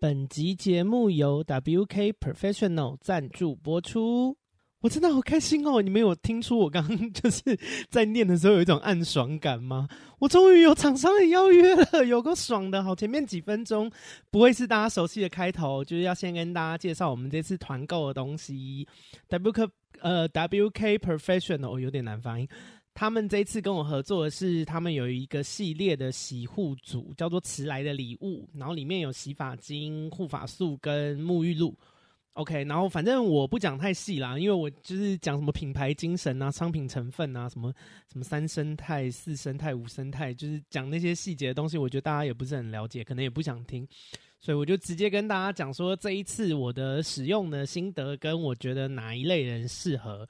本集节目由 WK Professional 赞助播出。我真的好开心哦！你们有听出我刚刚就是在念的时候有一种暗爽感吗？我终于有厂商的邀约了，有个爽的！好，前面几分钟不会是大家熟悉的开头，就是要先跟大家介绍我们这次团购的东西。WK 呃 WK Professional 有点难发音。他们这一次跟我合作的是，他们有一个系列的洗护组，叫做“迟来的礼物”，然后里面有洗发精、护发素跟沐浴露。OK，然后反正我不讲太细啦，因为我就是讲什么品牌精神啊、商品成分啊、什么什么三生态、四生态、五生态，就是讲那些细节的东西，我觉得大家也不是很了解，可能也不想听，所以我就直接跟大家讲说，这一次我的使用的心得跟我觉得哪一类人适合。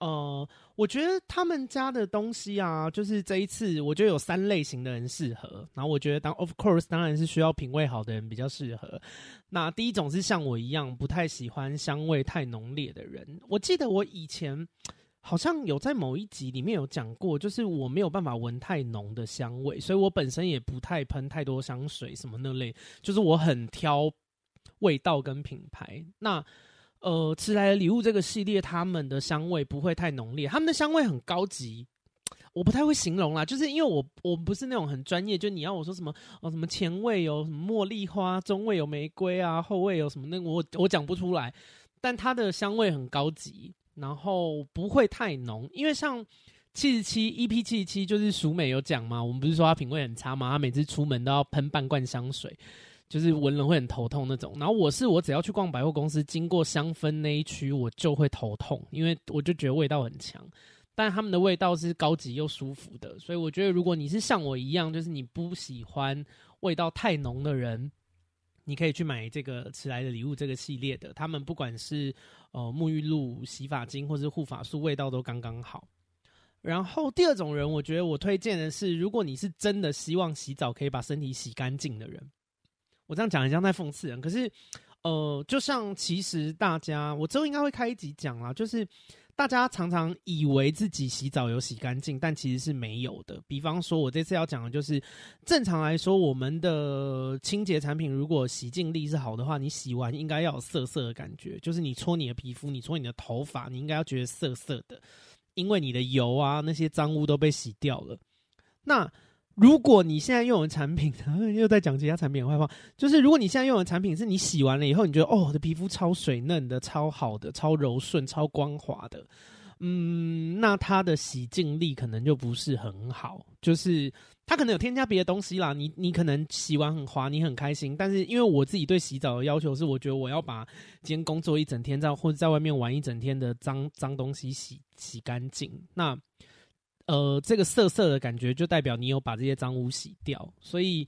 呃，我觉得他们家的东西啊，就是这一次，我觉得有三类型的人适合。然后我觉得当 of course 当然是需要品味好的人比较适合。那第一种是像我一样不太喜欢香味太浓烈的人。我记得我以前好像有在某一集里面有讲过，就是我没有办法闻太浓的香味，所以我本身也不太喷太多香水什么那类，就是我很挑味道跟品牌。那呃，迟来的礼物这个系列，他们的香味不会太浓烈，他们的香味很高级，我不太会形容啦，就是因为我我不是那种很专业，就你要我说什么哦，什么前味有什么茉莉花，中味有玫瑰啊，后味有什么那，我我讲不出来，但它的香味很高级，然后不会太浓，因为像七十七 EP 七十七就是熟美有讲嘛，我们不是说他品味很差嘛，他每次出门都要喷半罐香水。就是闻了会很头痛那种，然后我是我只要去逛百货公司，经过香氛那一区，我就会头痛，因为我就觉得味道很强。但他们的味道是高级又舒服的，所以我觉得如果你是像我一样，就是你不喜欢味道太浓的人，你可以去买这个迟来的礼物这个系列的。他们不管是呃沐浴露、洗发精或是护发素，味道都刚刚好。然后第二种人，我觉得我推荐的是，如果你是真的希望洗澡可以把身体洗干净的人。我这样讲很像在讽刺人，可是，呃，就像其实大家，我之后应该会开一集讲啦，就是大家常常以为自己洗澡有洗干净，但其实是没有的。比方说，我这次要讲的就是，正常来说，我们的清洁产品如果洗净力是好的话，你洗完应该要有涩涩的感觉，就是你搓你的皮肤，你搓你的头发，你应该要觉得涩涩的，因为你的油啊那些脏污都被洗掉了。那如果你现在用的产品，又在讲其他产品坏话，就是如果你现在用的产品是你洗完了以后，你觉得哦，我的皮肤超水嫩的、超好的、超柔顺、超光滑的，嗯，那它的洗净力可能就不是很好，就是它可能有添加别的东西啦。你你可能洗完很滑，你很开心，但是因为我自己对洗澡的要求是，我觉得我要把今天工作一整天在或者在外面玩一整天的脏脏东西洗洗干净，那。呃，这个涩涩的感觉就代表你有把这些脏污洗掉，所以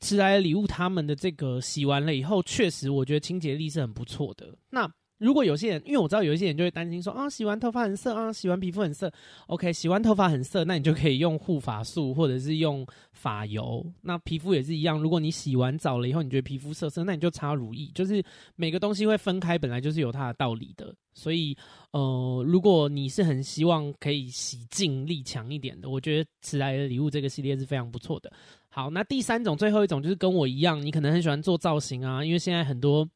迟来的礼物他们的这个洗完了以后，确实我觉得清洁力是很不错的。那如果有些人，因为我知道有一些人就会担心说啊，洗完头发很涩啊，洗完皮肤很涩。OK，洗完头发很涩，那你就可以用护发素或者是用发油。那皮肤也是一样，如果你洗完澡了以后，你觉得皮肤涩涩，那你就擦乳液。就是每个东西会分开，本来就是有它的道理的。所以，呃，如果你是很希望可以洗净力强一点的，我觉得迟来的礼物这个系列是非常不错的。好，那第三种，最后一种就是跟我一样，你可能很喜欢做造型啊，因为现在很多。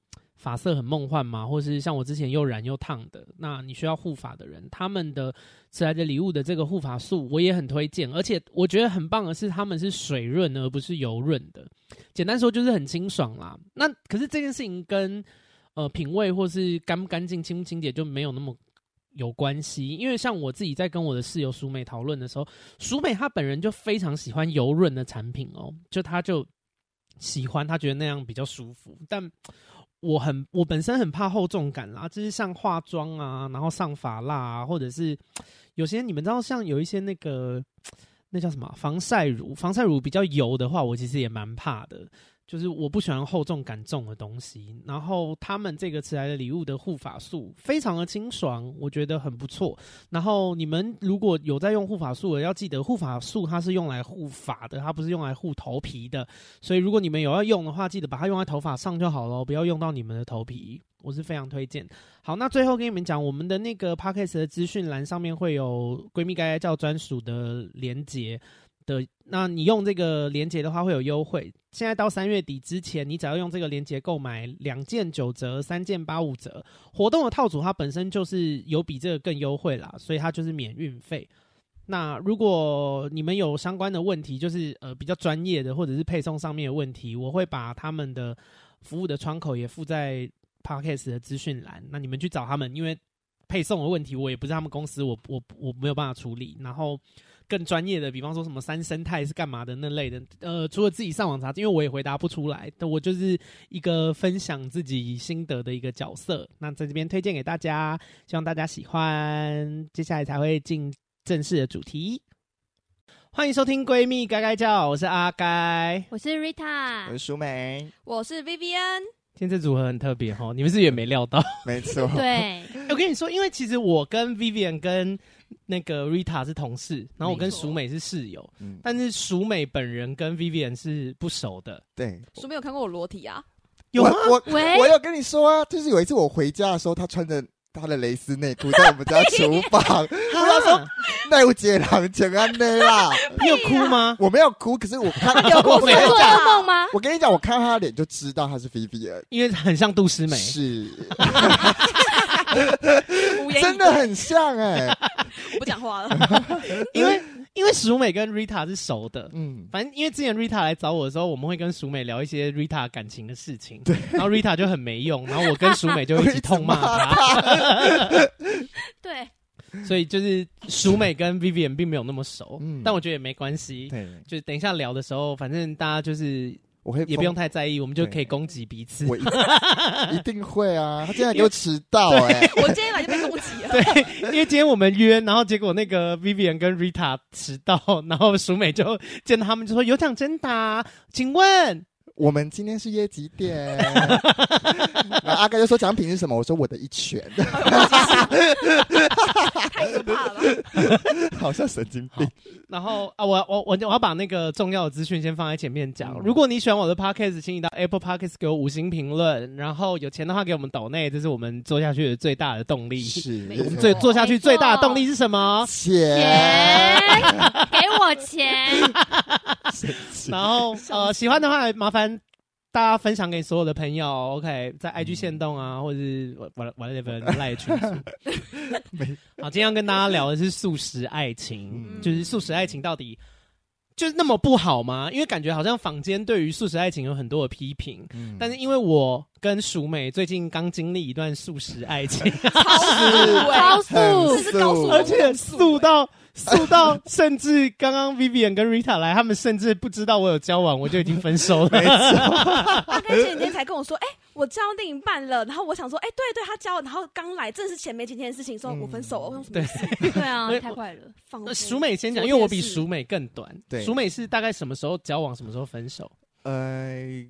发色很梦幻嘛，或是像我之前又染又烫的，那你需要护发的人，他们的迟来的礼物的这个护发素我也很推荐，而且我觉得很棒的是，他们是水润而不是油润的。简单说就是很清爽啦。那可是这件事情跟呃品味或是干不干净、清不清洁就没有那么有关系，因为像我自己在跟我的室友淑美讨论的时候，淑美她本人就非常喜欢油润的产品哦，就她就喜欢，她觉得那样比较舒服，但。我很，我本身很怕厚重感啦，就是像化妆啊，然后上发蜡啊，或者是有些你们知道，像有一些那个那叫什么防晒乳，防晒乳比较油的话，我其实也蛮怕的。就是我不喜欢厚重感重的东西，然后他们这个迟来的礼物的护发素非常的清爽，我觉得很不错。然后你们如果有在用护发素的，要记得护发素它是用来护发的，它不是用来护头皮的。所以如果你们有要用的话，记得把它用在头发上就好了，不要用到你们的头皮。我是非常推荐。好，那最后跟你们讲，我们的那个 Podcast 的资讯栏上面会有闺蜜该该叫专属的连结。的，那你用这个连接的话会有优惠。现在到三月底之前，你只要用这个连接购买两件九折，三件八五折。活动的套组它本身就是有比这个更优惠啦，所以它就是免运费。那如果你们有相关的问题，就是呃比较专业的或者是配送上面的问题，我会把他们的服务的窗口也附在 Podcast 的资讯栏。那你们去找他们，因为配送的问题我也不是他们公司，我我我没有办法处理。然后。更专业的，比方说什么三生态是干嘛的那类的，呃，除了自己上网查，因为我也回答不出来，但我就是一个分享自己心得的一个角色。那在这边推荐给大家，希望大家喜欢。接下来才会进正式的主题。欢迎收听《闺蜜该该叫》，我是阿该，我是 Rita，我是淑美，我是 Vivian。今天这组合很特别哈，你们是也没料到？没错，对。我跟你说，因为其实我跟 Vivian 跟那个 Rita 是同事，然后我跟淑美是室友，嗯，但是淑美本人跟 Vivian 是不熟的。对，淑美有看过我裸体啊？有吗？我我，我有跟你说啊，就是有一次我回家的时候，她穿着她的蕾丝内裤在我们家厨房，她说那有姐郎请安内啦，你有哭吗？我没有哭，可是我看有哭没做噩梦吗？我跟你讲，我看她的脸就知道她是 Vivian，因为很像杜诗美，是。真的很像哎、欸，我不讲话了，因为因为淑美跟 Rita 是熟的，嗯，反正因为之前 Rita 来找我的时候，我们会跟淑美聊一些 Rita 感情的事情，对，然后 Rita 就很没用，然后我跟淑美就一起痛骂他，对，所以就是淑美跟 Vivian 并没有那么熟，嗯，但我觉得也没关系，对，就是等一下聊的时候，反正大家就是。我会也不用太在意，我们就可以攻击彼此。我一, 一定会啊！他竟然给我迟到哎、欸，我今天来就被攻击了。对，因为今天我们约，然后结果那个 Vivian 跟 Rita 迟到，然后淑美就见到他们就说有奖真答，请问。我们今天是约几点？然后阿哥就说奖品是什么？我说我的一拳。太可怕了，好像神经病。然后啊，我我我我要把那个重要的资讯先放在前面讲。如果你喜欢我的 Podcast，请你到 Apple Podcast 给我五星评论。然后有钱的话给我们抖内，这是我们做下去的最大的动力。是，我们最做下去最大的动力是什么？钱，给我钱。然后呃，喜欢的话麻烦。大家分享给所有的朋友，OK，在 IG 限动啊，嗯、或者是我我我那边赖群组。好，今天要跟大家聊的是素食爱情，嗯、就是素食爱情到底就是那么不好吗？因为感觉好像坊间对于素食爱情有很多的批评，嗯、但是因为我跟淑美最近刚经历一段素食爱情，超速，超速，这是高速，而且素到。速到甚至刚刚 Vivian 跟 Rita 来，他们甚至不知道我有交往，我就已经分手了。没错，阿该前几天才跟我说，哎、欸，我交另一半了。然后我想说，哎、欸，对对，他交了，然后刚来，正是前没几天的事情，说我分手了。我说对对啊，太快了。放淑美先讲，因为我比淑美更短。对，淑美是大概什么时候交往，什么时候分手？呃。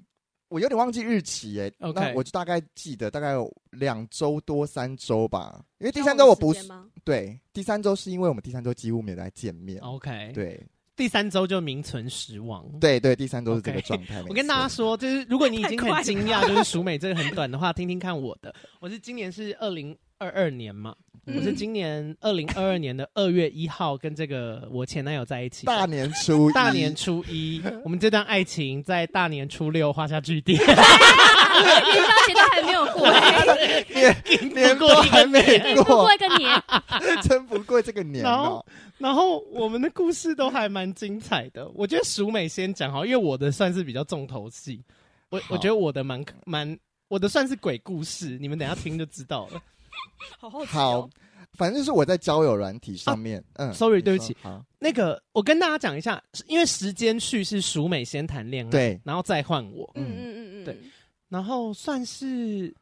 我有点忘记日期耶、欸，Okay. 那我就大概记得大概有两周多三周吧，因为第三周我不是对，第三周是因为我们第三周几乎没有来见面。OK，对，第三周就名存实亡。对对，第三周是这个状态。Okay. 我跟大家说，就是如果你已经很惊讶，就是淑美这个很短的话，听听看我的，我是今年是二零二二年嘛。我是今年二零二二年的二月一号跟这个我前男友在一起。大年初一，大年初一，我们这段爱情在大年初六画下句点。元宵节都还没有过，年年过还没过，过一个年，撑不过这个年。然后，然后我们的故事都还蛮精彩的。我觉得淑美先讲好，因为我的算是比较重头戏。我我觉得我的蛮蛮，我的算是鬼故事，你们等一下听就知道了。好好，好，反正就是我在交友软体上面。啊、嗯，sorry，对不起。好，那个我跟大家讲一下，因为时间序是淑美先谈恋爱，对，然后再换我。嗯嗯嗯嗯，对，然后算是，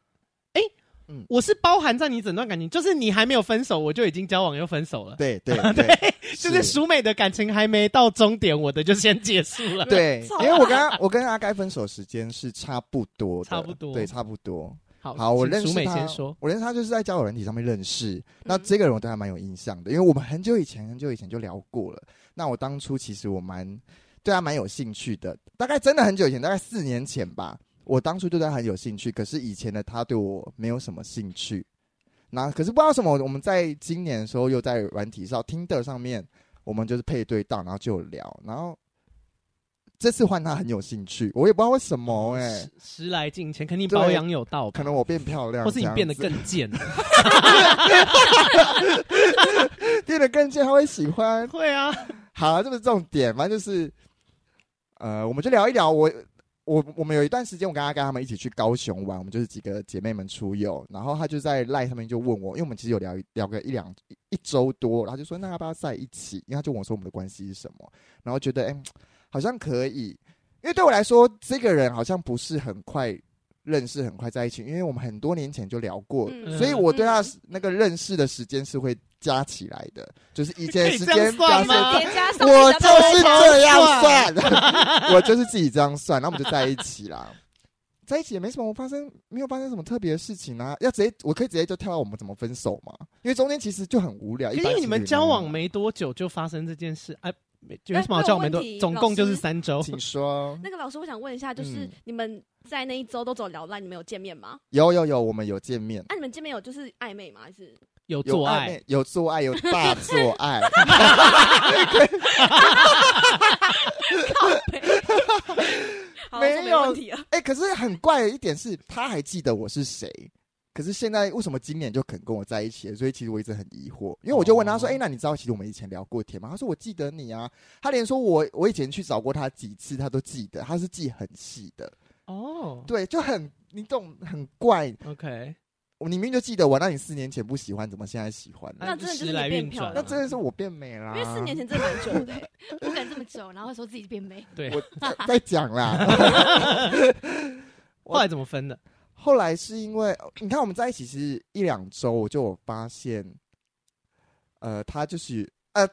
哎、欸，嗯，我是包含在你整段感情，就是你还没有分手，我就已经交往又分手了。对对 对，就是淑美的感情还没到终点，我的就先结束了。对，因为我跟他我跟阿该分手时间是差不多的，差不多，对，差不多。好，好，我认识他。我认识他就是在交友软体上面认识。嗯、那这个人我对他蛮有印象的，因为我们很久以前很久以前就聊过了。那我当初其实我蛮对他蛮有兴趣的，大概真的很久以前，大概四年前吧。我当初对他很有兴趣，可是以前的他对我没有什么兴趣。那可是不知道什么，我们在今年的时候又在软体上 Tinder 上面我们就是配对到，然后就聊，然后这次换他很有兴趣，我也不知道为什么哎、欸，时来境迁，肯定保养有道，可能我变漂亮，或是你变得更贱，变得更贱，他会喜欢，会啊，好啊，这不是重点，反正就是，呃，我们就聊一聊我。我我们有一段时间，我跟他跟他们一起去高雄玩，我们就是几个姐妹们出游，然后他就在赖上面就问我，因为我们其实有聊聊个一两一,一周多，然后就说那要不要在一起？因为他就问我说我们的关系是什么，然后觉得哎、欸，好像可以，因为对我来说这个人好像不是很快认识，很快在一起，因为我们很多年前就聊过，嗯、所以我对他那个认识的时间是会。加起来的，就是以前时间算吗？我就是这样算，我就是自己这样算，然后我们就在一起啦。在一起也没什么发生，没有发生什么特别的事情啊。要直接，我可以直接就跳到我们怎么分手嘛？因为中间其实就很无聊。因为你们交往没多久就发生这件事，哎，为什么交往没多？总共就是三周。请说。那个老师，我想问一下，就是你们在那一周都走聊赖，你们有见面吗？有有有，我们有见面。那你们见面有就是暧昧吗？还是？有做爱，有做爱，有大做爱。没有哎，可是很怪的一点是，他还记得我是谁。可是现在为什么今年就肯跟我在一起？所以其实我一直很疑惑。因为我就问他说：“哎，那你知道其实我们以前聊过天吗？”他说：“我记得你啊。”他连说我我以前去找过他几次，他都记得。他是记很细的。哦，对，就很你懂，很怪。OK。我明明就记得我，那你四年前不喜欢，怎么现在喜欢？那真的就是你变漂亮，那真的是我变美啦。因为四年前真的蛮久的，不敢这么久，然后说自己变美。对，我在讲啦。后来怎么分的？后来是因为你看我们在一起是一两周，我就发现，呃，他就是呃。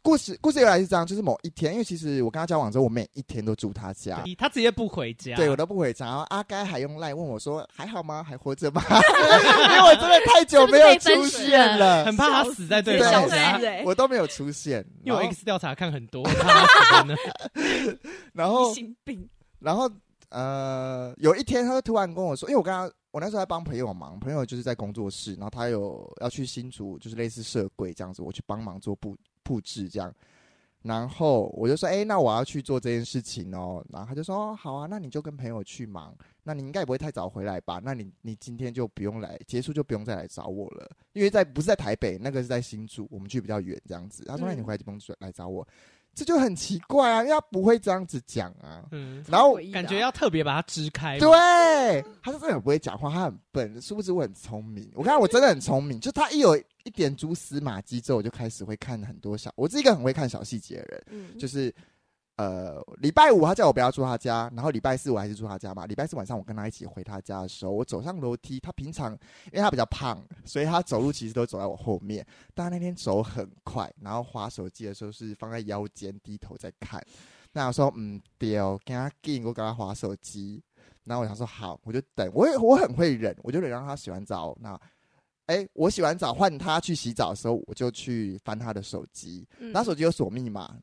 故事故事原来是这样，就是某一天，因为其实我跟他交往之后，我每一天都住他家，他直接不回家，对我都不回家。然后阿该还用赖问我说：“还好吗？还活着吗？” 因为我真的太久没有出现了，很怕他死在对方家，我都没有出现。因为我 X 调查看很多，怕他死呢。然后，然后呃，有一天他就突然跟我说，因为我跟他，我那时候在帮朋友忙，朋友就是在工作室，然后他有要去新竹，就是类似设柜这样子，我去帮忙做布。布置这样，然后我就说：“哎、那我要去做这件事情哦。”然后他就说：“哦，好啊，那你就跟朋友去忙。那你应该也不会太早回来吧？那你你今天就不用来，结束就不用再来找我了，因为在不是在台北，那个是在新竹，我们去比较远这样子。”他说：“那你回来就不用来找我。”这就很奇怪啊，因为他不会这样子讲啊。嗯，然后感觉要特别把它支开。对，他是真的很不会讲话，他很笨，殊不知我很聪明。我看我真的很聪明，就他一有一点蛛丝马迹之后，我就开始会看很多小。我是一个很会看小细节的人，嗯，就是。呃，礼拜五他叫我不要住他家，然后礼拜四我还是住他家嘛。礼拜四晚上我跟他一起回他家的时候，我走上楼梯，他平常因为他比较胖，所以他走路其实都走在我后面。但他那天走很快，然后滑手机的时候是放在腰间，低头在看。那我说嗯，对哦，跟他进，我给他滑手机。然后我想说好，我就等，我我很会忍，我就忍让他洗完澡。那哎，我洗完澡换他去洗澡的时候，我就去翻他的手机，他手机有锁密码。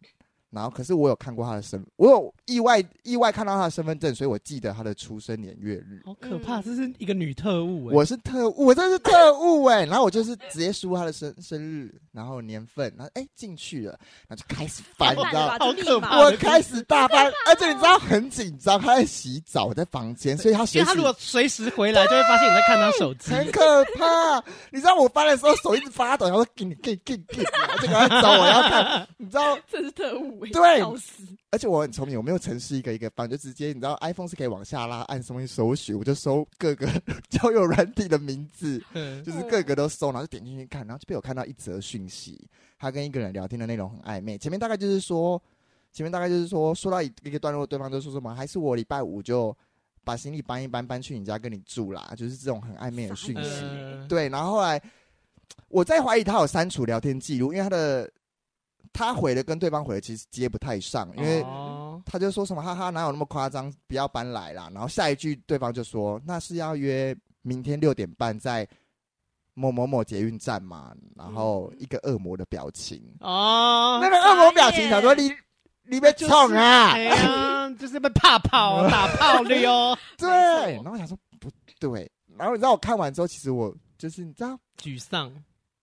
然后，可是我有看过他的身，我有意外意外看到他的身份证，所以我记得他的出生年月日。好可怕，这是一个女特务哎！我是特务，我这是特务哎！然后我就是直接输他的生生日，然后年份，然后哎进去了，然后就开始翻，你知道吗？好可怕！我开始大翻，而且你知道很紧张，他在洗澡，我在房间，所以他随时他如果随时回来，就会发现你在看他手机，很可怕。你知道我翻的时候手一直发抖，然后给你给给给，而且赶快找我要看，你知道 这是特务。对，而且我很聪明，我没有程式一个一个放，就直接你知道，iPhone 是可以往下拉，按什么搜寻，我就搜各个 交友软体的名字，就是各个都搜，然后就点进去看，然后就被我看到一则讯息，他跟一个人聊天的内容很暧昧，前面大概就是说，前面大概就是说，说到一个段落，对方就说什么，还是我礼拜五就把行李搬一搬，搬去你家跟你住啦，就是这种很暧昧的讯息，对，然后后来我在怀疑他有删除聊天记录，因为他的。他回的跟对方回的其实接不太上，因为他就说什么哈哈，哪有那么夸张，不要搬来啦。然后下一句对方就说，那是要约明天六点半在某某某捷运站嘛，然后一个恶魔的表情。哦，那个恶魔表情，他说你你别冲啊，哎呀，就是被怕跑打炮的哟。对，然后我想说不对，然后你知道我看完之后，其实我就是你知道沮丧。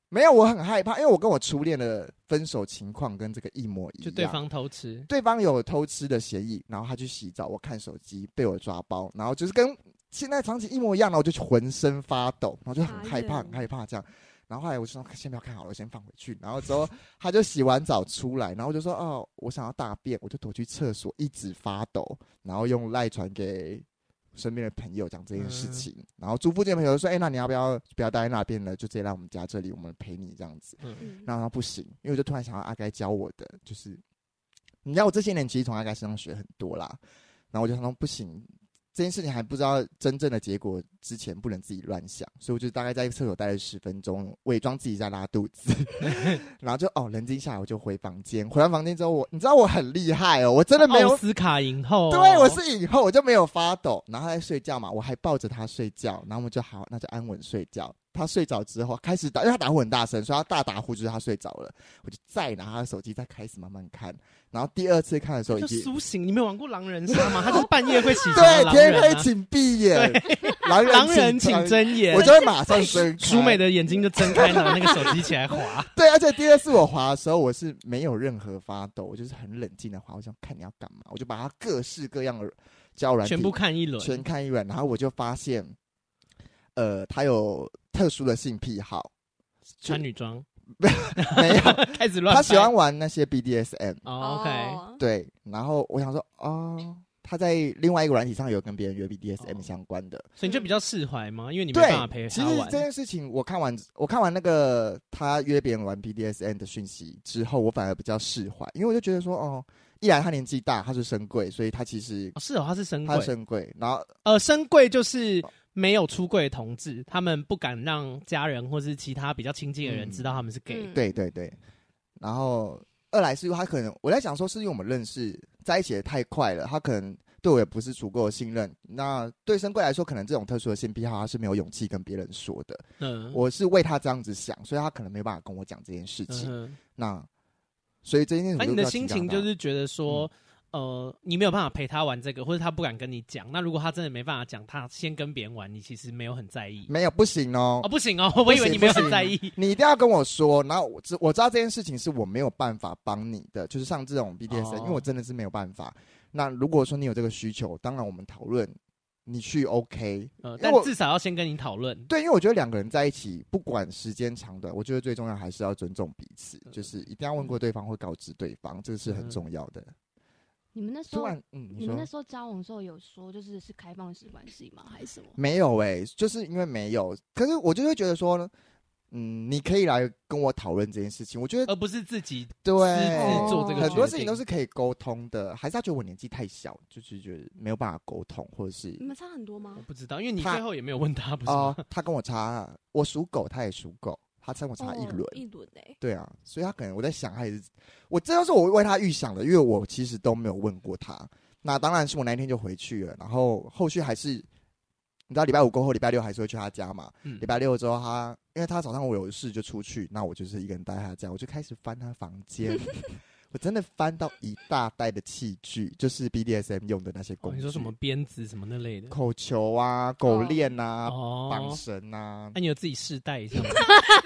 没有，我很害怕，因为我跟我初恋的分手情况跟这个一模一样。就对方偷吃，对方有偷吃的嫌疑，然后他去洗澡，我看手机被我抓包，然后就是跟现在场景一模一样，然后我就浑身发抖，然后就很害怕，很害怕这样。然后后来我就说先不要看好了，我先放回去。然后之后他就洗完澡出来，然后我就说哦，我想要大便，我就躲去厕所，一直发抖，然后用赖传给。身边的朋友讲这件事情，嗯、然后住附近的朋友说：“哎、欸，那你要不要不要待在那边了？就直接来我们家这里，我们陪你这样子。嗯”然后他不行，因为我就突然想到阿该教我的，就是你知道我这些年其实从阿该身上学很多啦。然后我就想说不行。这件事情还不知道真正的结果之前，不能自己乱想，所以我就大概在厕所待了十分钟，伪装自己在拉肚子，然后就哦冷静下来，我就回房间。回完房间之后，我你知道我很厉害哦，我真的没有奥斯卡影后，对，我是影后，我就没有发抖，然后他在睡觉嘛，我还抱着他睡觉，然后我们就好，那就安稳睡觉。他睡着之后开始打，因为他打呼很大声，所以他大打呼就是他睡着了。我就再拿他的手机，再开始慢慢看。然后第二次看的时候，已经苏醒。你没有玩过狼人杀吗？他就是半夜会起床、啊。对，天黑请闭眼，狼人狼人请睁眼。我就会马上睁。淑美的眼睛就睁开，拿那个手机起来滑。对，而且第二次我滑的时候，我是没有任何发抖，我就是很冷静的滑。我想看你要干嘛，我就把他各式各样的交友软全部看一轮，全看一轮。然后我就发现，呃，他有。特殊的性癖好，穿女装 没有 开始乱。他喜欢玩那些 BDSM。Oh, OK，对。然后我想说，哦，他在另外一个软体上有跟别人约 BDSM 相关的，所以你就比较释怀吗？因为你没办法陪他玩。其实这件事情，我看完我看完那个他约别人玩 BDSM 的讯息之后，我反而比较释怀，因为我就觉得说，哦，一来他年纪大，他是深柜，所以他其实是哦，他是深柜，他是深柜。然后呃，深柜就是。没有出柜的同志，他们不敢让家人或是其他比较亲近的人知道他们是 gay。对对对，然后二来是因为他可能我在想说，是因为我们认识在一起的太快了，他可能对我也不是足够的信任。那对深柜来说，可能这种特殊的性癖好，他是没有勇气跟别人说的。嗯，我是为他这样子想，所以他可能没办法跟我讲这件事情。嗯、那所以这件事情，那你的心情就是觉得说。嗯呃，你没有办法陪他玩这个，或者他不敢跟你讲。那如果他真的没办法讲，他先跟别人玩，你其实没有很在意。没有，不行哦。哦，不行哦，我以为你没有很在意。你一定要跟我说，然后我知我知道这件事情是我没有办法帮你的，就是像这种 BDSM，哦，因为我真的是没有办法。那如果说你有这个需求，当然我们讨论，你去 OK。呃，但至少要先跟你讨论。对，因为我觉得两个人在一起，不管时间长短，我觉得最重要还是要尊重彼此，嗯，就是一定要问过对方，会告知对方，这个是很重要的。嗯你们那时候，嗯，你，你们那时候交往的时候有说，就是是开放式关系吗？还是什么？没有哎、欸，就是因为没有。可是我就会觉得说，嗯，你可以来跟我讨论这件事情。我觉得，而不是自己对做这个，很多事情都是可以沟通的。还是他觉得我年纪太小，就是觉得没有办法沟通，或者是你们差很多吗？我不知道，因为你最后也没有问他，他不是吗？呃，他跟我差，我属狗，他也属狗。他差我差一轮，一轮哎，对啊，所以他可能我在想，他也是我这都是我为他预想的，因为我其实都没有问过他。那当然是我那一天就回去了，然后后续还是你知道礼拜五过后，礼拜六还是会去他家嘛。礼、嗯、拜六之后他，他因为他早上我有事就出去，那我就是一个人待在他家，我就开始翻他房间。我真的翻到一大袋的器具，就是 BDSM 用的那些工具。哦、你说什么鞭子什么那类的？口球啊，狗链啊，绑绳啊。那、啊、你有自己试戴一下吗？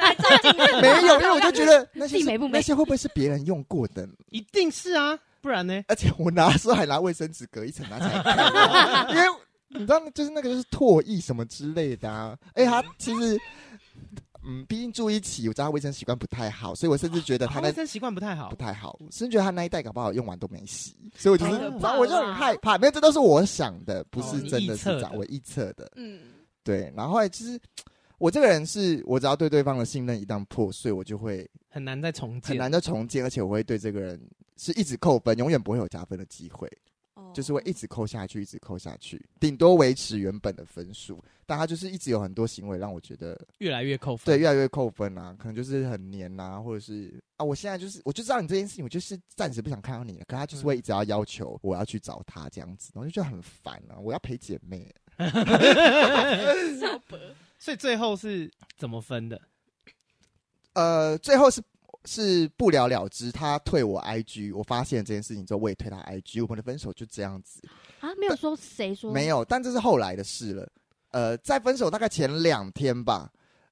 没有，因为我就觉得那些那些会不会是别人用过的？一定是啊，不然呢？而且我拿的时候还拿卫生纸隔一层拿起来看，因为你知道，就是那个就是唾液什么之类的啊。哎，他其实。嗯，毕竟住一起，我知道他卫生习惯不太好，所以我甚至觉得他卫生习惯不太好，不太好，甚至觉得他那一袋搞不好用完都没洗，所以我就是，然后我就很害怕。没有，这都是我想的，不是真的是这样，我臆测的。嗯，对。然后后来其实我这个人是，我只要对对方的信任一旦破碎，我就会很难再重建，很难再重建，而且我会对这个人是一直扣分，永远不会有加分的机会。就是会一直扣下去，一直扣下去，顶多维持原本的分数。但他就是一直有很多行为让我觉得越来越扣分，对，越来越扣分啊。可能就是很黏啊，或者是啊，我现在就是我就知道你这件事情，我就是暂时不想看到你了。可他就是会一直要要求我要去找他这样子，我就觉得很烦啊。我要陪姐妹，所以最后是怎么分的？呃，最后是。是不了了之，他退我 IG，我发现这件事情之后，我也退他 IG，我们的分手就这样子啊，没有说谁说，没有，但这是后来的事了。呃，在分手大概前两天吧，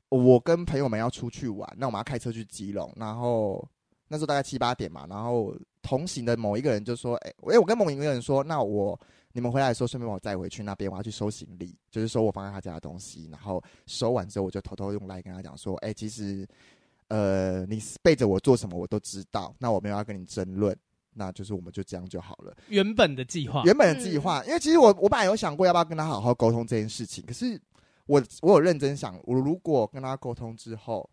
我跟朋友们要出去玩，那我们要开车去基隆，然后那时候大概七八点嘛，然后同行的某一个人就说：“哎、欸，我跟某一个人说，那我你们回来的时候顺便把我载回去那边，我要去收行李，就是收我放在他家的东西。然后收完之后，我就偷偷用来跟他讲说：，哎、欸，其实，呃，你背着我做什么我都知道，那我没有要跟你争论，那就是我们就这样就好了。原本的计划，原本的计划，因为其实我我本来有想过要不要跟他好好沟通这件事情，可是。我我有认真想，我如果跟他沟通之后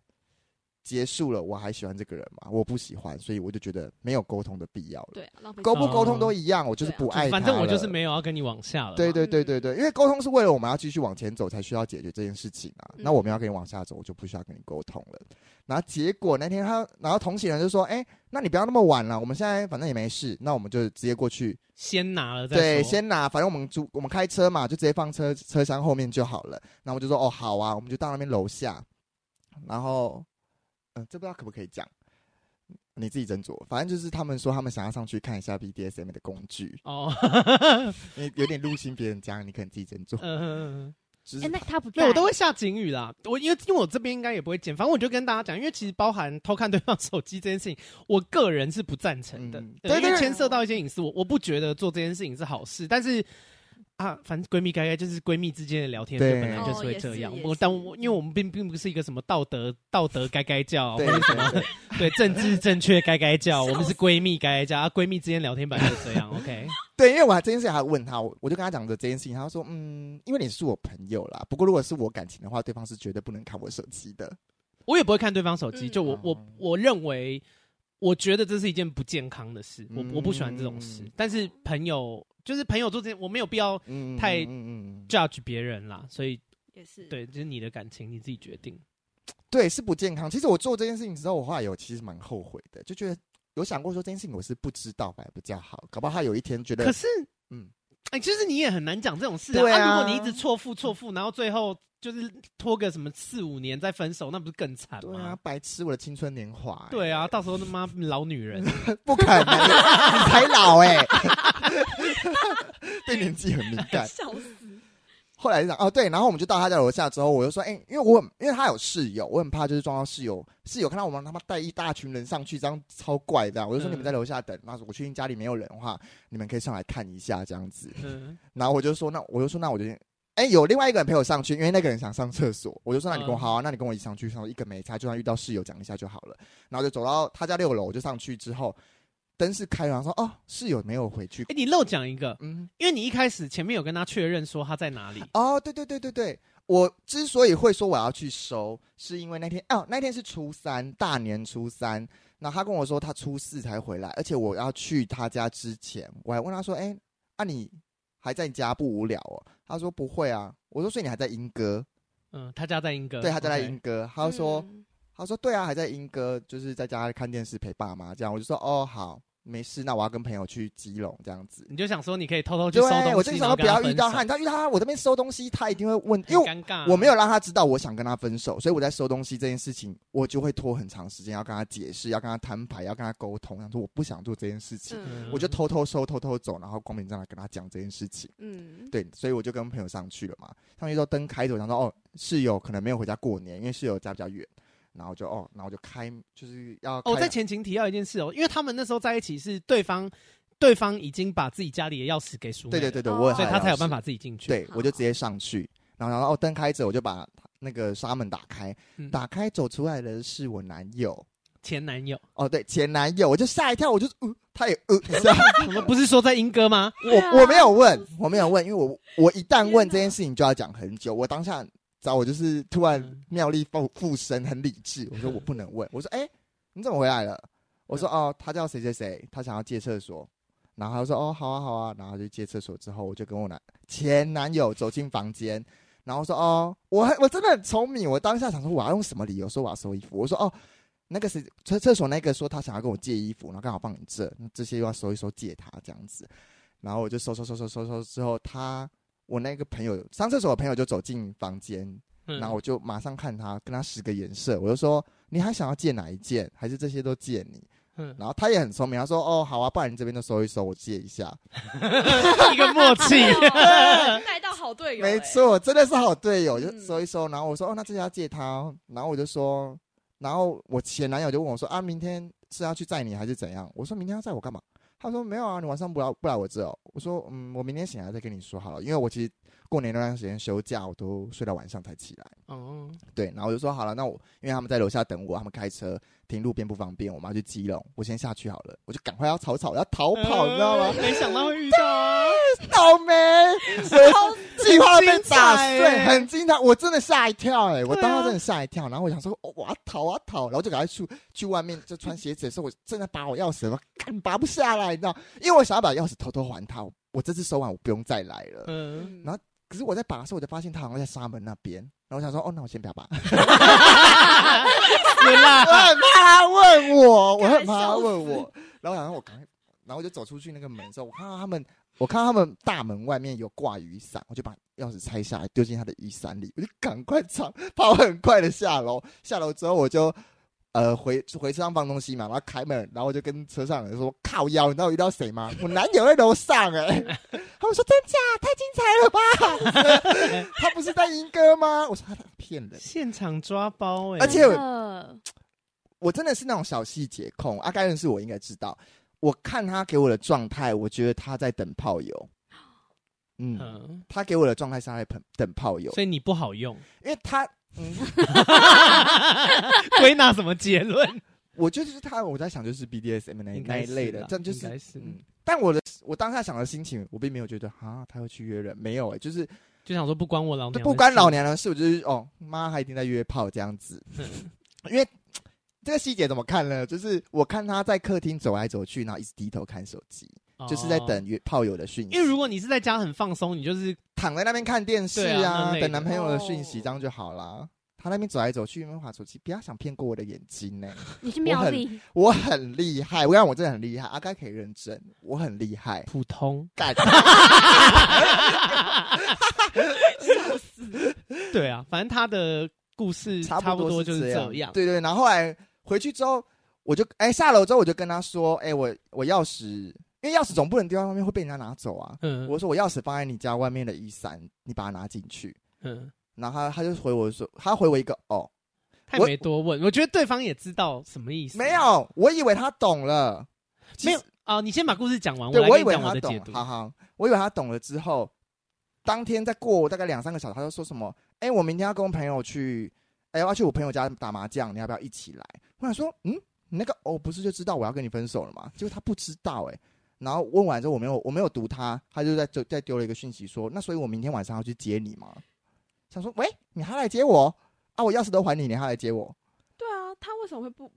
结束了，我还喜欢这个人吗？我不喜欢，所以我就觉得没有沟通的必要了。对，沟不沟通都一样，我就是不爱他。反正我就是没有要跟你往下了。对对对对对，因为沟通是为了我们要继续往前走才需要解决这件事情啊。那我们要跟你往下走，我就不需要跟你沟通了。然后结果那天他，然后同行人就说：“哎，那你不要那么晚了，我们现在反正也没事，那我们就直接过去。”先拿了再对，先拿，反正我们租我们开车嘛，就直接放车车厢后面就好了。然后我就说哦好啊，我们就到那边楼下。然后，嗯、呃，这不知道可不可以讲，你自己斟酌。反正就是他们说他们想要上去看一下 BDSM 的工具哦，你有点入侵别人家，你可能自己斟酌。嗯。哎、欸，那他不对，我都会下警语啦。我因为因为我这边应该也不会剪，反正我就跟大家讲，因为其实包含偷看对方手机这件事情，我个人是不赞成的，嗯、对，因为牵涉到一些隐私，我我不觉得做这件事情是好事，但是。啊，反正闺蜜该该就是闺蜜之间的聊天，就本来就是会这样。我但我因为我们并并不是一个什么道德道德该该叫，或者什么对政治正确该该叫，我们是闺蜜该该叫啊。闺蜜之间聊天本来就这样，OK？对，因为我还这件事还问他，我我就跟他讲的这件事情，他说嗯，因为你是我朋友啦。不过如果是我感情的话，对方是绝对不能看我手机的。我也不会看对方手机，就我我我认为，我觉得这是一件不健康的事，我我不喜欢这种事，但是朋友。就是朋友做这件，我没有必要太 judge 别人啦，所以也是对，就是你的感情你自己决定。对，是不健康。其实我做这件事情之后，我后来有其实蛮后悔的，就觉得有想过说这件事情我是不知道反而比较好，搞不好他有一天觉得。可是，嗯，哎，其实你也很难讲这种事啊。对啊，啊，如果你一直错付错付，然后最后就是拖个什么四五年再分手，那不是更惨吗？对啊，白痴我的青春年华欸。对啊，到时候他妈老女人，不可能，你才老哎。对年纪很敏感，笑死。后来就讲哦，对，然后我们就到他家楼下之后，我就说，哎、欸，因为我很因为他有室友，我很怕就是撞到室友，室友看到我们他妈带一大群人上去，这样超怪的。我就说你们在楼下等，那我确定家里没有人的话，你们可以上来看一下这样子。嗯、然后我就说，那我就说，那我就，哎、欸，有另外一个人陪我上去，因为那个人想上厕所，我就说，那你跟我好啊，那你跟我一起上去，然后一个没差，就算遇到室友讲一下就好了。然后就走到他家六楼，我就上去之后。灯是开了，说哦，室友没有回去。哎、欸，你漏讲一个，嗯，因为你一开始前面有跟他确认说他在哪里。哦，对对对对对，我之所以会说我要去收，是因为那天哦，那天是初三，大年初三。那他跟我说他初四才回来，而且我要去他家之前，我还问他说，哎、欸，啊你还在家不无聊哦？他说不会啊。我说所以你还在英歌？嗯，他家在英歌。对，他家在英歌。他说、嗯、他说对啊，还在英歌，就是在家看电视陪爸妈这样。我就说哦好。没事，那我要跟朋友去基隆这样子。你就想说你可以偷偷去收东西，对，我就想说不要遇到他，你知道遇到他，我这边收东西，他一定会问，因为我没有让他知道我想跟他分手，所以我在收东西这件事情，我就会拖很长时间，要跟他解释，要跟他摊牌，要跟他沟通，想说我不想做这件事情，嗯、我就偷偷收，偷偷走，然后光明正大跟他讲这件事情。嗯，对，所以我就跟朋友上去了嘛，上去之后灯开着，想说哦，室友可能没有回家过年，因为室友家比较远。然后就哦，然后就开，就是要哦，在前情提要一件事哦，因为他们那时候在一起是对方，对方已经把自己家里的钥匙给淑美，对对对对，我所以他才有办法自己进去。对，我就直接上去，然后然后哦，灯开着，我就把那个纱门打开，嗯、打开走出来的是我男友，前男友。哦，对，前男友，我就吓一跳，我就呃，他也呃，你们不是说在英哥吗？我我没有问，我没有问，因为我我一旦问这件事情就要讲很久，我当下。找我就是突然妙力附附身，很理智。我说 我不能问，我说哎、欸，你怎么回来了？我说哦，他叫谁谁谁，他想要借厕所。然后他说哦，好啊好啊，然后就借厕所之后，我就跟我男前男友走进房间，然后说哦，我我真的很聪明，我当下想说我要用什么理由说我要收衣服？我说哦，那个是厕厕所那个说他想要跟我借衣服，然后刚好放你这，那这些又要收一收借他这样子。然后我就收收收收收收之后，他。我那个朋友上厕所的朋友就走进房间，嗯、然后我就马上看他，跟他使个眼色，我就说：“你还想要借哪一件？还是这些都借你？”嗯，然后他也很聪明，他说哦好啊，不然你这边都收一收，我借一下，一个默契，带到好队友，没错，真的是好队友，就收一收。然后我说哦，那这要借他，然后我就说，然后我前男友就问我说啊，明天是要去载你还是怎样？我说明天要载我干嘛？他说没有啊，你晚上不来不来我这哦。我说嗯，我明天醒来再跟你说好了，因为我其实。过年那段时间休假，我都睡到晚上才起来。哦，对，然后我就说好了，那我因为他们在楼下等我，他们开车停路边不方便，我们要去基隆，我先下去好了。我就赶快要草草要逃跑，你知道吗？没想到会遇到啊，倒霉，计划被打碎，很精彩，我真的吓一跳哎，我当时真的吓一跳。然后我想说，我要逃，啊逃，然后就赶快去去外面就穿鞋子的时候，我正在拔我钥匙，我干拔不下来，你知道？因为我想要把钥匙偷偷还他，我这次收完我不用再来了。嗯，然后。可是我在拔的时候，我就发现他好像在沙门那边，然后我想说，哦，那我先不要拔。我很怕他问我，我很怕他问我。然后然后我赶快，然后我就走出去那个门的时候，我看到他们，我看到他们大门外面有挂雨伞，我就把钥匙拆下来丢进他的雨伞里，我就赶快跑，跑很快的下楼。下楼之后我就。呃，回回车上放东西嘛，然后开门，然后我就跟车上人说：“靠腰，你知道我遇到谁吗？我男友在楼上哎、欸。”他们说：“真假？太精彩了吧？他不是在英歌吗？”我说：“他骗人。”现场抓包哎、欸！而且我，我真的是那种小细节控。阿该认识我应该知道，我看他给我的状态，我觉得他在等炮友。嗯，嗯他给我的状态是他在等等炮友，所以你不好用，因为他。嗯，归纳什么结论？我觉得就是他，我在想就是 BDSM 那那一类的，这样就是，是嗯。但我的我当下想的心情，我并没有觉得啊，他会去约人，没有哎、欸，就是就想说不关我老娘，不关老娘的事，我就是哦，妈，他一定在约炮这样子。因为这个细节怎么看呢？就是我看他在客厅走来走去，然后一直低头看手机。就是在等约炮友的讯息，因为如果你是在家很放松，你就是躺在那边看电视啊，啊等男朋友的讯息，这样就好了。哦、他那边走来走去，没滑手机，不要想骗过我的眼睛呢、欸。你是妙丽，我很厉害，我讲我真的很厉害，阿该可以认真，我很厉害，普通干。笑死！对啊，反正他的故事差不多就是这样。對，对对，然后后来回去之后，我就哎、欸、下楼之后，我就跟他说，哎、欸、我我钥匙。因为钥匙总不能丢在外面，会被人家拿走啊。嗯，我说我钥匙放在你家外面的衣伞，你把它拿进去。嗯，然后他他就回我说，他回我一个哦，他没多问。我，我觉得对方也知道什么意思。没有，我以为他懂了。没有啊、哦，你先把故事讲完。对，我，我以为他懂。好好，我以为他懂了之后，当天再过大概两三个小时，他就说什么？哎，我明天要跟我朋友去，哎，我要去我朋友家打麻将，你要不要一起来？我想说，嗯，你那个哦，不是就知道我要跟你分手了吗？结果他不知道、欸，哎。然后问完之后，我没有我没有读他，他就在就再丢了一个讯息说：“那所以我明天晚上要去接你吗？”想说：“喂，你还来接我啊？我钥匙都还你，你还来接我？”对啊，他为什么会不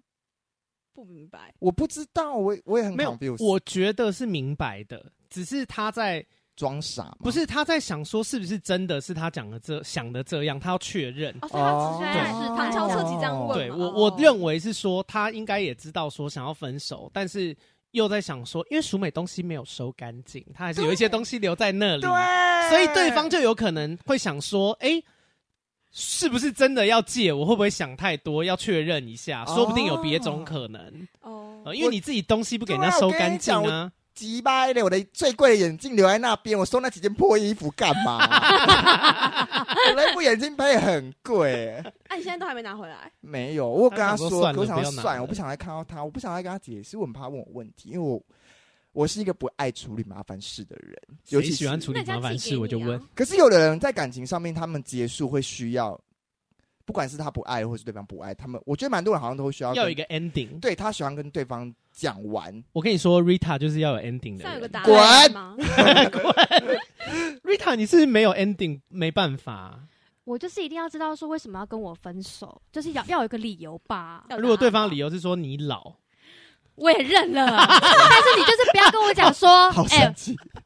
不明白？我不知道，我我也很没有。我觉得是明白的，只是他在装傻，不是他在想说是不是真的是他讲的这想的这样，他要确认。哦，所以他直接是旁敲侧击这样问。对我我认为是说他应该也知道说想要分手，但是。又在想说，因为淑美东西没有收干净，他还是有一些东西留在那里，对，所以对方就有可能会想说，哎、欸，是不是真的要借？我会不会想太多？要确认一下，说不定有别种可能。哦、呃，因为你自己东西不给人家收干净啊。鸡掰的，我的最贵的眼镜留在那边，我收那几件破衣服干嘛？我那副眼镜配很贵。哎、啊，你现在都还没拿回来？没有，我跟他说，他我想要算，我不想再看到他，我不想再跟他解释，我很怕问我问题，因为我我是一个不爱处理麻烦事的人，尤其喜欢处理麻烦事，我就问。可是有的人在感情上面，他们结束会需要。不管是他不爱，或是对方不爱，他们我觉得蛮多人好像都会需要要一个 ending。对，他喜欢跟对方讲完。我跟你说，Rita 就是要有 ending 的。有个答案吗？滚！Rita，你是不是没有 ending，没办法。我就是一定要知道说为什么要跟我分手，就是要要有一个理由吧。如果对方的理由是说你老。我也认了，但是你就是不要跟我讲说，哎、欸，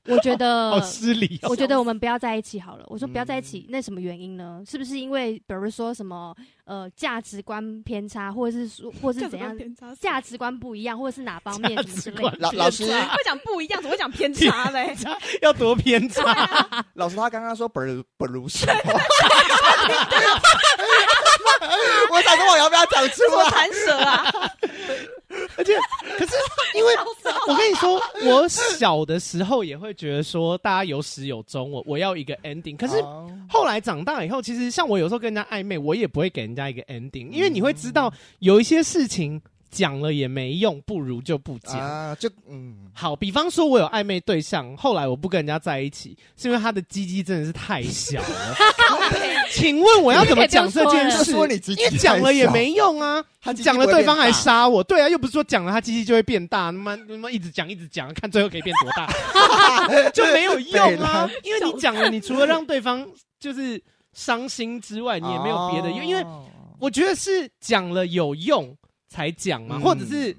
我觉得 好失礼，我觉得我们不要在一起好了。我说不要在一起，那什么原因呢？是不是因为比如说什么呃价值观偏差，或者是说，或者是怎样价值观不一样，或者是哪方面之类的？老老师会讲不一样，怎么会讲偏差嘞？要多偏差？啊、老师他刚刚说不如不如什么？我想说我要不要讲出来？弹舌啊！而且可是因为 我跟你说我小的时候也会觉得说大家有始有终我我要一个 ending 可是后来长大以后其实像我有时候跟人家暧昧我也不会给人家一个 ending 因为你会知道有一些事情讲了也没用，不如就不讲啊！就嗯，好，比方说，我有暧昧对象，后来我不跟人家在一起，是因为他的鸡鸡真的是太小了。请问我要怎么讲这件事？因为讲了也没用啊，讲了对方还杀我。对啊，又不是说讲了他鸡鸡就会变大，他妈他妈一直讲一直讲，看最后可以变多大，就没有用啊。因为你讲了，你除了让对方就是伤心之外，你也没有别的用。因为我觉得是讲了有用。才讲嘛，或者是，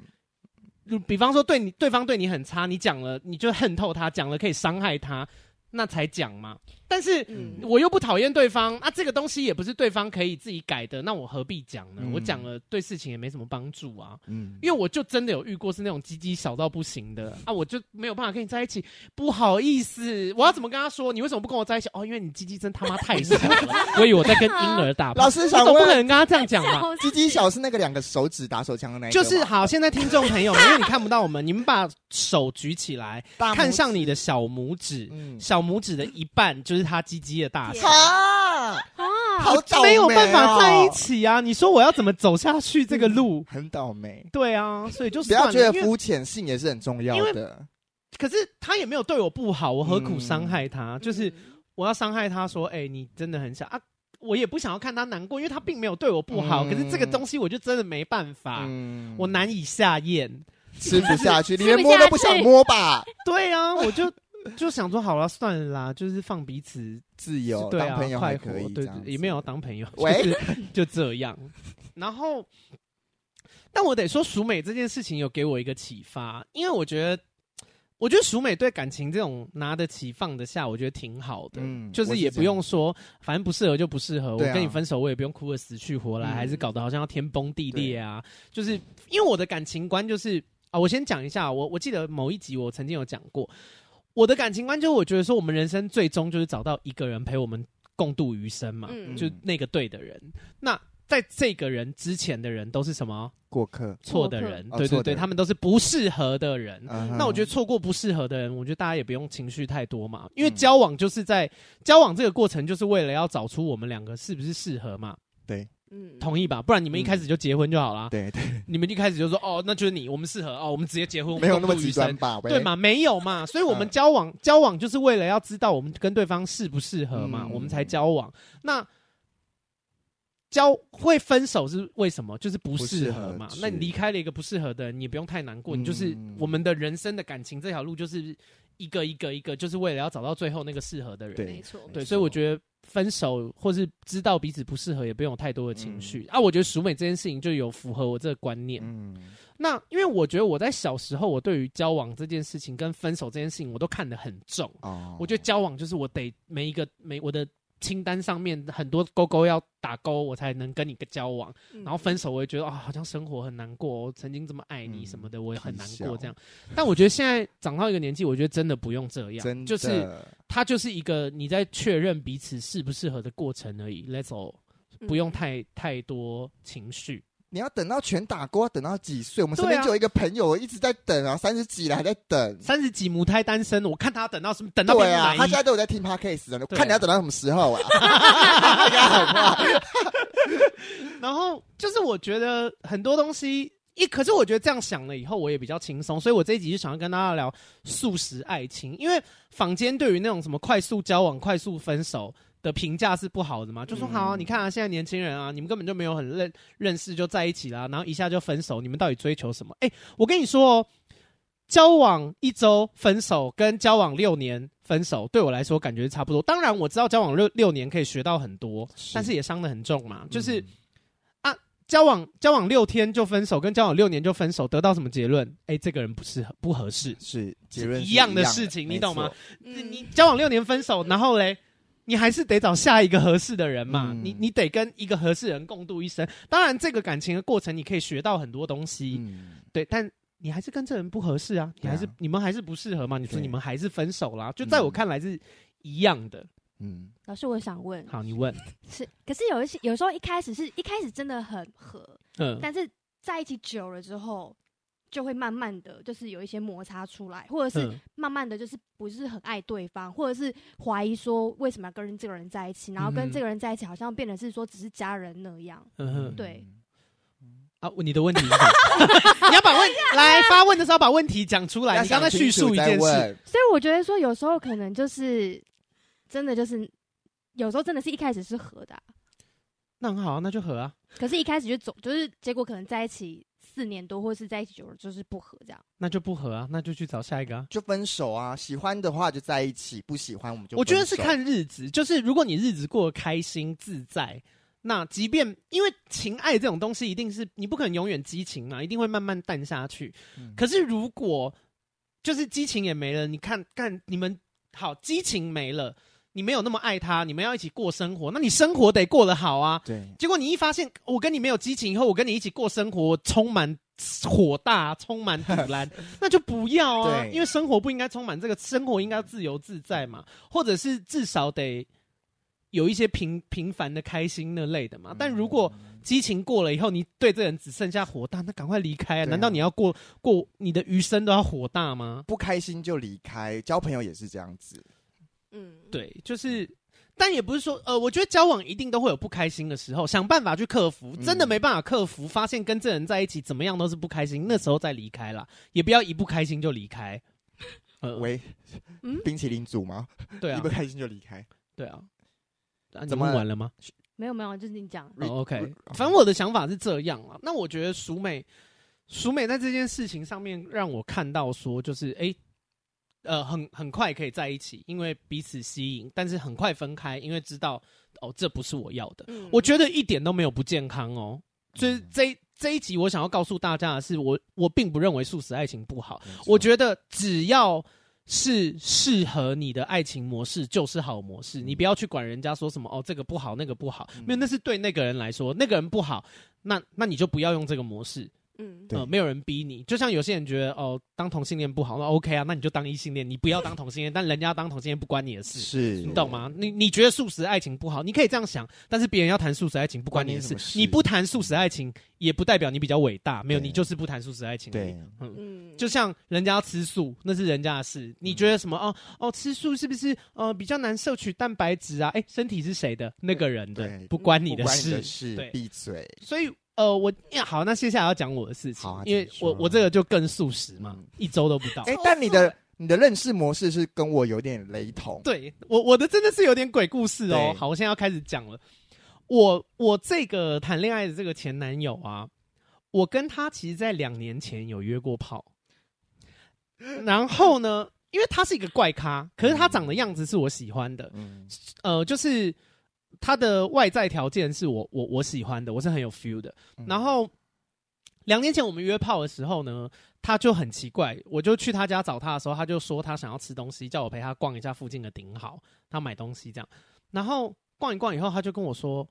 比方说对你对方对你很差，你讲了你就恨透他，讲了可以伤害他，那才讲嘛。但是我又不讨厌对方，啊，这个东西也不是对方可以自己改的，那我何必讲呢？嗯、我讲了对事情也没什么帮助啊。嗯，因为我就真的有遇过是那种鸡鸡小到不行的啊，我就没有办法跟你在一起，不好意思，我要怎么跟他说？你为什么不跟我在一起？哦，因为你鸡鸡真他妈太小了，所以为我在跟婴儿打。老师想，我总不可能跟他这样讲嘛。鸡鸡小是那个两个手指打手枪的那个，就是好。现在听众朋友们，因为你看不到我们，你们把手举起来，看向你的小拇指，嗯、小拇指的一半就是他鸡鸡的。大啊啊！好倒霉，没有办法在一起啊！你说我要怎么走下去这个路？很倒霉。对啊，所以就不要觉得肤浅，性也是很重要的。可是他也没有对我不好，我何苦伤害他？就是我要伤害他说：“哎，你真的很想啊！”我也不想要看他难过，因为他并没有对我不好。可是这个东西我就真的没办法，我难以下咽，吃不下去，连摸都不想摸吧？对啊，我就。就想说好了，算了啦，就是放彼此自由，对啊，当朋友还可以，对，也没有当朋友，喂，就这样。然后，但我得说，淑美这件事情有给我一个启发，因为我觉得，我觉得淑美对感情这种拿得起放得下，我觉得挺好的，嗯，就是也不用说，反正不适合就不适合，我跟你分手，我也不用哭得死去活来，还是搞得好像要天崩地裂啊，就是因为我的感情观就是啊，我先讲一下，我我记得某一集我曾经有讲过。我的感情观就是，我觉得说，我们人生最终就是找到一个人陪我们共度余生嘛，嗯、就那个对的人。那在这个人之前的人都是什么？过客，错的人。对对对，他们都是不适合的人。哦、那我觉得错过不适合的人，我觉得大家也不用情绪太多嘛，因为交往就是在交往这个过程，就是为了要找出我们两个是不是适合嘛。对。嗯，同意吧？不然你们一开始就结婚就好了。对对，你们一开始就说哦，那就是你，我们适合哦，我们直接结婚，没有那么极端吧？对嘛？没有嘛？所以我们交往交往就是为了要知道我们跟对方适不适合嘛，我们才交往。那交会分手是为什么？就是不适合嘛。那你离开了一个不适合的人，你不用太难过。你就是我们的人生的感情这条路，就是一个一个一个，就是为了要找到最后那个适合的人。对，没错。对，所以我觉得。分手或是知道彼此不适合，也不用有太多的情绪、嗯、啊。我觉得熟美这件事情就有符合我这个观念。嗯，那因为我觉得我在小时候，我对于交往这件事情跟分手这件事情，我都看得很重。哦，我觉得交往就是我得每一个每我的。清单上面很多勾勾要打勾，我才能跟你个交往。然后分手，我也觉得啊、哦，好像生活很难过。我曾经这么爱你什么的，我也很难过。这样，但我觉得现在长到一个年纪，我觉得真的不用这样。真，就是它就是一个你在确认彼此适不适合的过程而已。Let's all，不用太太多情绪。你要等到全打勾，等到几岁？我们身边就有一个朋友一直在等啊，三十几了还在等，三十几母胎单身，我看他等到什么？等到对啊，他现在都有在听 Podcast 呢，看你要等到什么时候啊？然后就是我觉得很多东西一，可是我觉得这样想了以后，我也比较轻松，所以我这一集就想要跟大家聊素食爱情，因为坊间对于那种什么快速交往、快速分手。的评价是不好的嘛？就说好啊，你看啊，现在年轻人啊，你们根本就没有很认认识就在一起啦，然后一下就分手，你们到底追求什么？哎，我跟你说哦，交往一周分手跟交往六年分手，对我来说感觉差不多。当然我知道交往六六年可以学到很多，是但是也伤得很重嘛。就是、嗯、啊，交往交往六天就分手，跟交往六年就分手，得到什么结论？哎，这个人不适合，不合适，是结论一样的事情，你懂吗？嗯、你交往六年分手，然后嘞？你还是得找下一个合适的人嘛，嗯、你你得跟一个合适人共度一生。当然，这个感情的过程你可以学到很多东西，嗯、对，但你还是跟这人不合适啊，你还是、啊、你们还是不适合嘛？你说你们还是分手啦？就在我看来是一样的。嗯，老师，我想问，好，你问是，可是有一些有时候一开始是一开始真的很合，嗯，但是在一起久了之后。就会慢慢的就是有一些摩擦出来，或者是慢慢的就是不是很爱对方，或者是怀疑说为什么要跟这个人在一起，然后跟这个人在一起好像变得是说只是家人那样。嗯，对。啊，你的问题是什么？你要把问来发问的时候把问题讲出来。你刚才叙述一件事，所以我觉得说有时候可能就是真的就是有时候真的是一开始是合的，啊，那很好啊，那就合啊。可是，一开始就走，就是结果可能在一起四年多，或是在一起久了，就是不合这样。那就不合啊，那就去找下一个啊，就分手啊。喜欢的话就在一起，不喜欢我们就。我觉得是看日子，就是如果你日子过得开心自在。那即便因为情爱这种东西，一定是你不可能永远激情嘛，一定会慢慢淡下去。嗯、可是如果就是激情也没了，你看看你们好，激情没了，你没有那么爱他，你们要一起过生活，那你生活得过得好啊。对。结果你一发现我跟你没有激情以后，我跟你一起过生活，充满火大，充满赌烂，那就不要啊。对因为生活不应该充满这个，生活应该自由自在嘛，或者是至少得。有一些平平凡的开心那类的嘛，但如果激情过了以后，你对这人只剩下火大，那赶快离开啊！啊难道你要过过你的余生都要火大吗？不开心就离开，交朋友也是这样子。嗯，对，就是，但也不是说，呃，我觉得交往一定都会有不开心的时候，想办法去克服。真的没办法克服，发现跟这人在一起怎么样都是不开心，那时候再离开啦，也不要一不开心就离开。呃，喂，嗯，冰淇淋组吗？对啊，一不开心就离开。对啊。啊、怎么完了吗？没有没有，就是你讲。Oh, OK，反正我的想法是这样啊。那我觉得淑美，淑美在这件事情上面让我看到说，就是哎、欸，呃，很很快可以在一起，因为彼此吸引，但是很快分开，因为知道哦，这不是我要的。嗯、我觉得一点都没有不健康哦。所以这这一集我想要告诉大家的是，我我并不认为素食爱情不好，我觉得只要。是适合你的爱情模式就是好模式，你不要去管人家说什么哦，这个不好，那个不好，没有那是对那个人来说，那个人不好，那那你就不要用这个模式。嗯，呃，没有人逼你，就像有些人觉得哦，当同性恋不好，那 OK 啊，那你就当异性恋，你不要当同性恋，但人家当同性恋不关你的事，是你懂吗？你你觉得素食爱情不好，你可以这样想，但是别人要谈素食爱情不关你的事，事你不谈素食爱情也不代表你比较伟大，没有，你就是不谈素食爱情。对，嗯，就像人家要吃素，那是人家的事，你觉得什么？哦哦，吃素是不是呃比较难摄取蛋白质啊？哎、欸，身体是谁的？那个人的，对不关你的事，对，闭嘴。所以。呃，我呀好，那接下来要讲我的事情，啊、因为我我这个就更素食嘛，嗯、一周都不到。哎、欸，但你的你的认识模式是跟我有点雷同。对，我我的真的是有点鬼故事哦。对好，我现在要开始讲了。我我这个谈恋爱的这个前男友啊，我跟他其实在两年前有约过炮。然后呢，因为他是一个怪咖，可是他长的样子是我喜欢的。嗯，呃，就是。他的外在条件是我我我喜欢的，我是很有 feel 的。然后两年前我们约炮的时候呢，他就很奇怪，我就去他家找他的时候，他就说他想要吃东西，叫我陪他逛一下附近的顶好，他买东西这样。然后逛一逛以后，他就跟我说。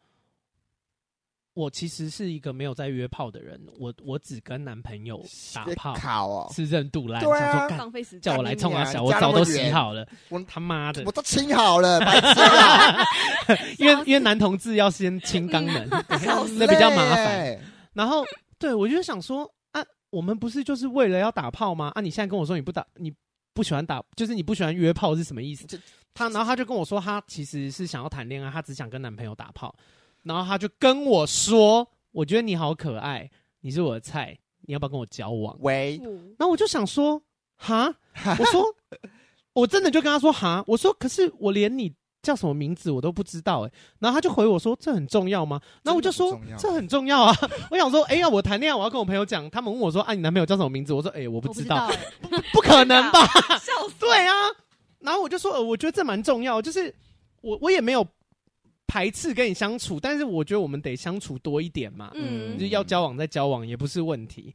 我其实是一个没有在约炮的人，我我只跟男朋友打炮，考哦，是认赌烂，对啊，浪费时间，叫我来冲啊小，我早都洗好了，我他妈的，我都清好了，白痴啊，因为因为男同志要先清肛门 那比较麻烦。然后对我就想说啊，我们不是就是为了要打炮吗？啊，你现在跟我说你不打，你不喜欢打，就是你不喜欢约炮是什么意思？他然后他就跟我说，他其实是想要谈恋爱，他只想跟男朋友打炮。然后他就跟我说：“我觉得你好可爱，你是我的菜，你要不要跟我交往？”喂，然后我就想说：“哈，我说我真的就跟他说哈，我说可是我连你叫什么名字我都不知道哎。”然后他就回我说：“这很重要吗？”然后我就说：“这很重要啊！”我想说：“哎呀，我谈恋爱我要跟我朋友讲，他们问我说：‘啊，你男朋友叫什么名字？’我说：‘哎，我不知道，不，不可能吧？’ 笑对啊。然后我就说：‘呃，我觉得这蛮重要，就是我我也没有。’排斥跟你相处，但是我觉得我们得相处多一点嘛。嗯，就要交往再交往也不是问题。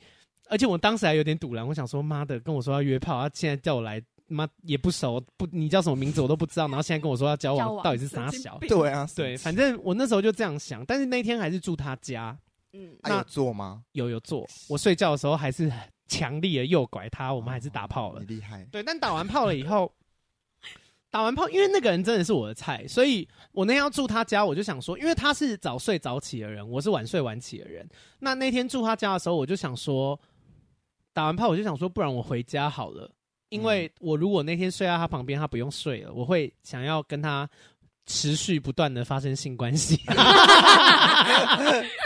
而且我当时还有点赌烂，我想说妈的，跟我说要约炮，他现在叫我来，妈也不熟，不你叫什么名字我都不知道，然后现在跟我说要交往，交往到底是啥小？对啊，对，反正我那时候就这样想。但是那天还是住他家，嗯，那有做吗？有有做。我睡觉的时候还是强力的诱拐他，我们还是打炮了。厉害。对，但打完炮了以后。打完炮，因为那个人真的是我的菜，所以我那天要住他家，我就想说，因为他是早睡早起的人，我是晚睡晚起的人。那那天住他家的时候，我就想说，打完炮我就想说，不然我回家好了，因为我如果那天睡在他旁边，他不用睡了，我会想要跟他持续不断的发生性关系。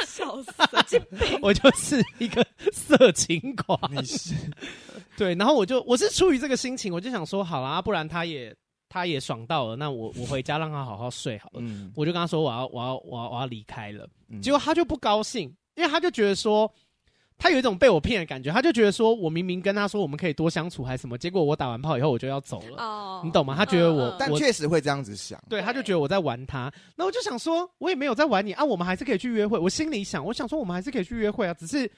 笑死了，我就是一个色情狂。你是对，然后我就我是出于这个心情，我就想说，好啦，不然他也他也爽到了，那我我回家让他好好睡好了。嗯，我就跟他说，我要我要我要我要离开了。结果他就不高兴，因为他就觉得说。他有一种被我骗的感觉，他就觉得说我明明跟他说我们可以多相处还是什么，结果我打完炮以后我就要走了，oh, 你懂吗？他觉得我，嗯、但确实会这样子想，对，他就觉得我在玩他。那我就想说，我也没有在玩你啊，我们还是可以去约会。我心里想，我想说我们还是可以去约会啊，只是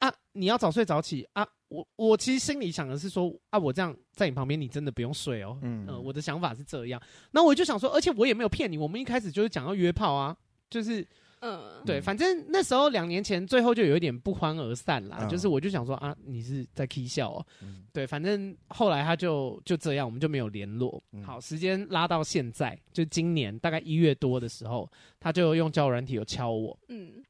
啊，你要早睡早起啊。我我其实心里想的是说啊，我这样在你旁边，你真的不用睡哦。嗯、呃，我的想法是这样。那我就想说，而且我也没有骗你，我们一开始就是讲要约炮啊，就是。嗯，对，反正那时候两年前，最后就有一点不欢而散啦。嗯、就是我就想说啊，你是在 k 笑哦。嗯、对，反正后来他就就这样，我们就没有联络。嗯、好，时间拉到现在，就今年大概一月多的时候，他就用交友软体有敲我。嗯，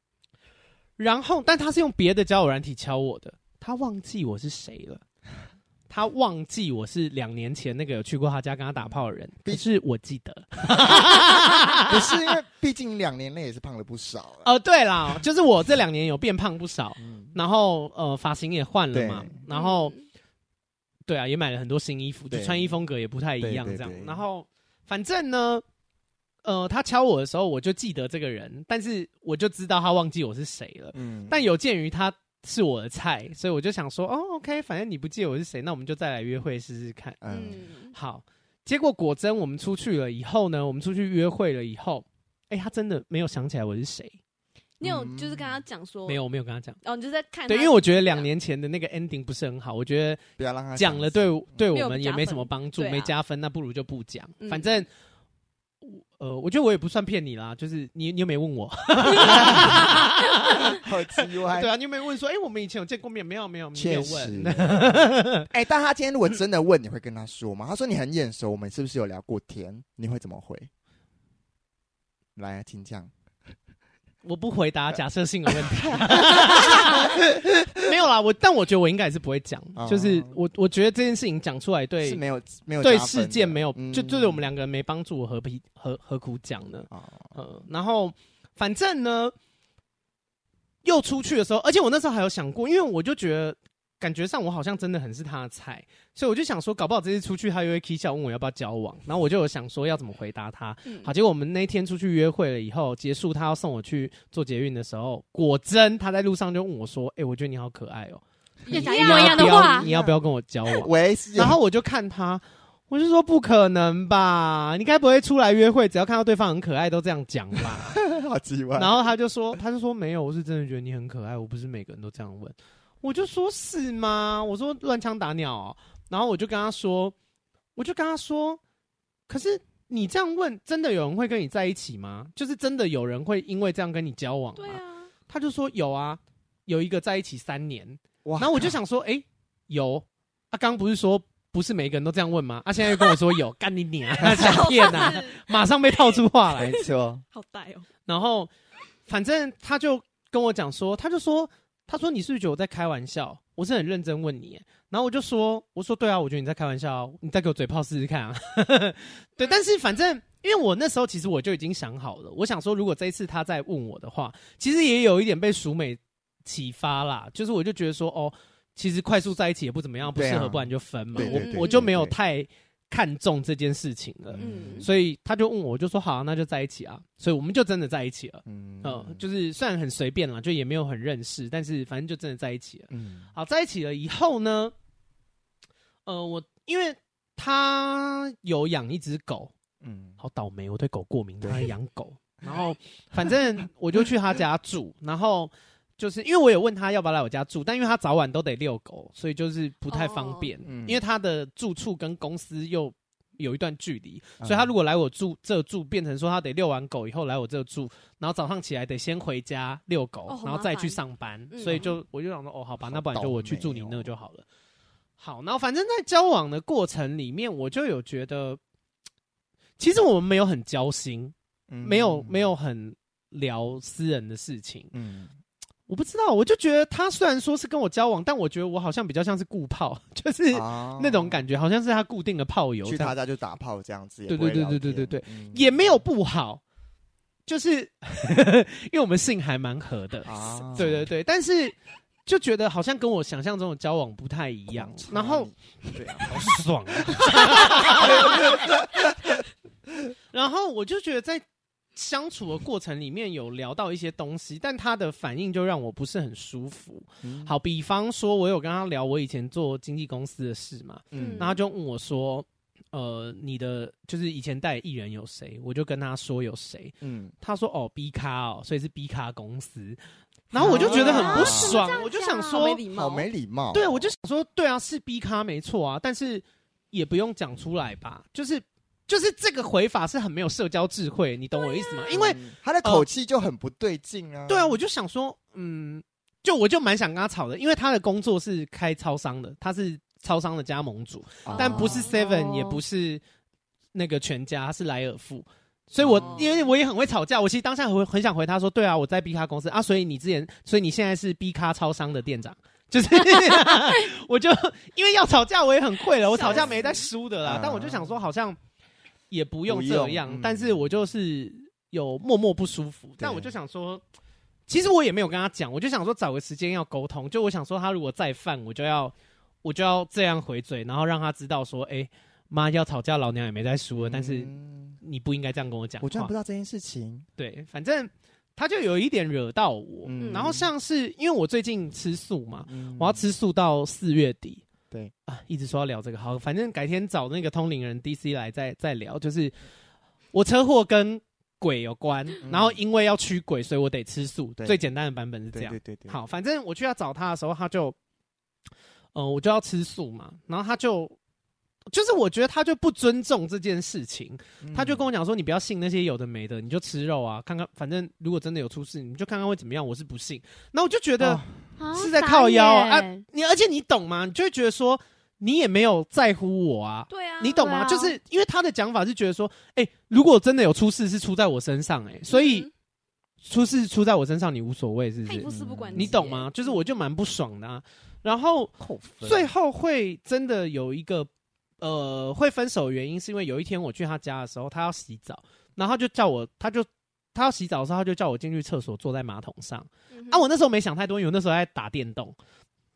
然后但他是用别的交友软体敲我的，他忘记我是谁了。他忘记我是两年前那个有去过他家跟他打炮的人，可是我记得，不是因为毕竟两年内也是胖了不少。哦、呃，对啦，就是我这两年有变胖不少，嗯、然后呃发型也换了嘛，然后对啊也买了很多新衣服，就穿衣风格也不太一样这样。然后反正呢，呃他敲我的时候我就记得这个人，但是我就知道他忘记我是谁了。嗯，但有鉴于他。是我的菜，所以我就想说，哦，OK，反正你不记得我是谁，那我们就再来约会试试看。嗯，好。结果果真我们出去了以后呢，我们出去约会了以后，哎、欸，他真的没有想起来我是谁。你有就是跟他讲说、嗯？没有，我没有跟他讲。哦，你就在看。对，因为我觉得两年前的那个 ending 不是很好，我觉得不要让他讲了对，对对我们也没什么帮助，没，没加分，那不如就不讲。嗯、反正。呃，我觉得我也不算骗你啦，就是你，你又没问我，好奇怪。对啊，你又没问说，哎、欸，我们以前有见过面没有？没有，没有问。哎、欸，但他今天如果真的问，你会跟他说吗？他说你很眼熟，我们是不是有聊过天？你会怎么回？来啊，请讲。我不回答假设性的问题，没有啦。我但我觉得我应该也是不会讲，哦、就是我我觉得这件事情讲出来对是没有没有对事件没有，嗯、就对我们两个人没帮助，我何必何何苦讲呢？嗯、哦，然后反正呢，又出去的时候，而且我那时候还有想过，因为我就觉得。感觉上我好像真的很是他的菜，所以我就想说，搞不好这次出去他又会 k 笑问我要不要交往，然后我就有想说要怎么回答他。嗯、好，结果我们那天出去约会了以后，结束他要送我去做捷运的时候，果真他在路上就问我说：“哎、欸，我觉得你好可爱哦、一模一样的话，你要不要跟我交往？”喂，然后我就看他，我就说不可能吧，你该不会出来约会，只要看到对方很可爱都这样讲吧？好奇怪。然后他就说，他就说没有，我是真的觉得你很可爱，我不是每个人都这样问。我就说是吗？我说乱枪打鸟喔，然后我就跟他说，我就跟他说，可是你这样问，真的有人会跟你在一起吗？就是真的有人会因为这样跟你交往吗？对啊，他就说有啊，有一个在一起三年，哇然后我就想说，哎，有啊，刚不是说不是每个人都这样问吗？啊，现在又跟我说有，干你娘，想骗啊，马上被套出话来，没错，好呆哦。然后反正他就跟我讲说，他就说。他说：“你是不是觉得我在开玩笑？我是很认真问你。”然后我就说：“我说对啊，我觉得你在开玩笑，你再给我嘴炮试试看啊。”对，但是反正因为我那时候其实我就已经想好了，我想说如果这一次他再问我的话，其实也有一点被熟美启发啦。就是我就觉得说，哦，其实快速在一起也不怎么样，不适合，不然就分嘛。我我就没有太。看中这件事情了，嗯，所以他就问我，我就说好啊，那就在一起啊，所以我们就真的在一起了，嗯，呃，就是虽然很随便啦，就也没有很认识，但是反正就真的在一起了，嗯，好，在一起了以后呢，呃，我因为他有养一只狗，嗯，好倒霉，我对狗过敏，他还养狗，然后反正我就去他家住，然后。就是因为我有问他要不要来我家住，但因为他早晚都得遛狗，所以就是不太方便。哦嗯、因为他的住处跟公司又有一段距离，嗯、所以他如果来我住这住，变成说他得遛完狗以后来我这住，然后早上起来得先回家遛狗，哦、然后再去上班。所以就我就想说，哦，好吧，那不然就我去住你那就好了。好，然后反正在交往的过程里面，我就有觉得，其实我们没有很交心，嗯、没有没有很聊私人的事情，嗯。我不知道，我就觉得他虽然说是跟我交往，但我觉得我好像比较像是固炮，就是那种感觉，好像是他固定的炮友，去他家就打炮这样子。对对对对对对对，嗯、也没有不好，就是 因为我们性还蛮合的啊。对对对，但是就觉得好像跟我想象中的交往不太一样。然后，对啊，好爽啊！然后我就觉得在。相处的过程里面有聊到一些东西，但他的反应就让我不是很舒服。嗯、好，比方说，我有跟他聊我以前做经纪公司的事嘛，嗯，然后他就问我说：“呃，你的就是以前带艺人有谁？”我就跟他说有谁，嗯，他说：“哦，B 咖哦，所以是 B 咖公司。”然后我就觉得很不爽，啊、我就想说，好没礼貌。对，我就想说，对啊，是 B 咖没错啊，但是也不用讲出来吧，就是。就是这个回法是很没有社交智慧，你懂我意思吗？啊、因为他的口气就很不对劲啊、呃。对啊，我就想说，嗯，就我就蛮想跟他吵的，因为他的工作是开超商的，他是超商的加盟主，啊、但不是 Seven，、哦、也不是那个全家，是莱尔富。所以我，我、哦、因为我也很会吵架，我其实当下很很想回他说，对啊，我在 B 咖公司啊，所以你之前，所以你现在是 B 咖超商的店长，就是 我就因为要吵架，我也很会了，我吵架没在输的啦，但我就想说，好像。也不用这样，嗯、但是我就是有默默不舒服。但我就想说，其实我也没有跟他讲，我就想说找个时间要沟通。就我想说，他如果再犯，我就要我就要这样回嘴，然后让他知道说，哎、欸，妈要吵架，老娘也没在输了。嗯、但是你不应该这样跟我讲。我居然不知道这件事情。对，反正他就有一点惹到我。嗯、然后像是因为我最近吃素嘛，嗯、我要吃素到四月底。对啊，一直说要聊这个，好，反正改天找那个通灵人 DC 来再再聊。就是我车祸跟鬼有关，嗯、然后因为要驱鬼，所以我得吃素。对最简单的版本是这样。对对，对。好，反正我去要找他的时候，他就，嗯、呃，我就要吃素嘛，然后他就，就是我觉得他就不尊重这件事情，嗯、他就跟我讲说，你不要信那些有的没的，你就吃肉啊，看看，反正如果真的有出事，你就看看会怎么样。我是不信，那我就觉得。哦是在靠腰啊！啊你而且你懂吗？你就会觉得说你也没有在乎我啊。对啊，你懂吗？啊、就是因为他的讲法是觉得说，哎、欸，如果真的有出事是出在我身上、欸，哎，所以出事出在我身上你无所谓，是不是？不不管你懂吗？就是我就蛮不爽的啊。然后最后会真的有一个呃会分手的原因，是因为有一天我去他家的时候，他要洗澡，然后他就叫我，他就。他要洗澡的时候，他就叫我进去厕所，坐在马桶上。嗯、啊，我那时候没想太多，因为我那时候在打电动，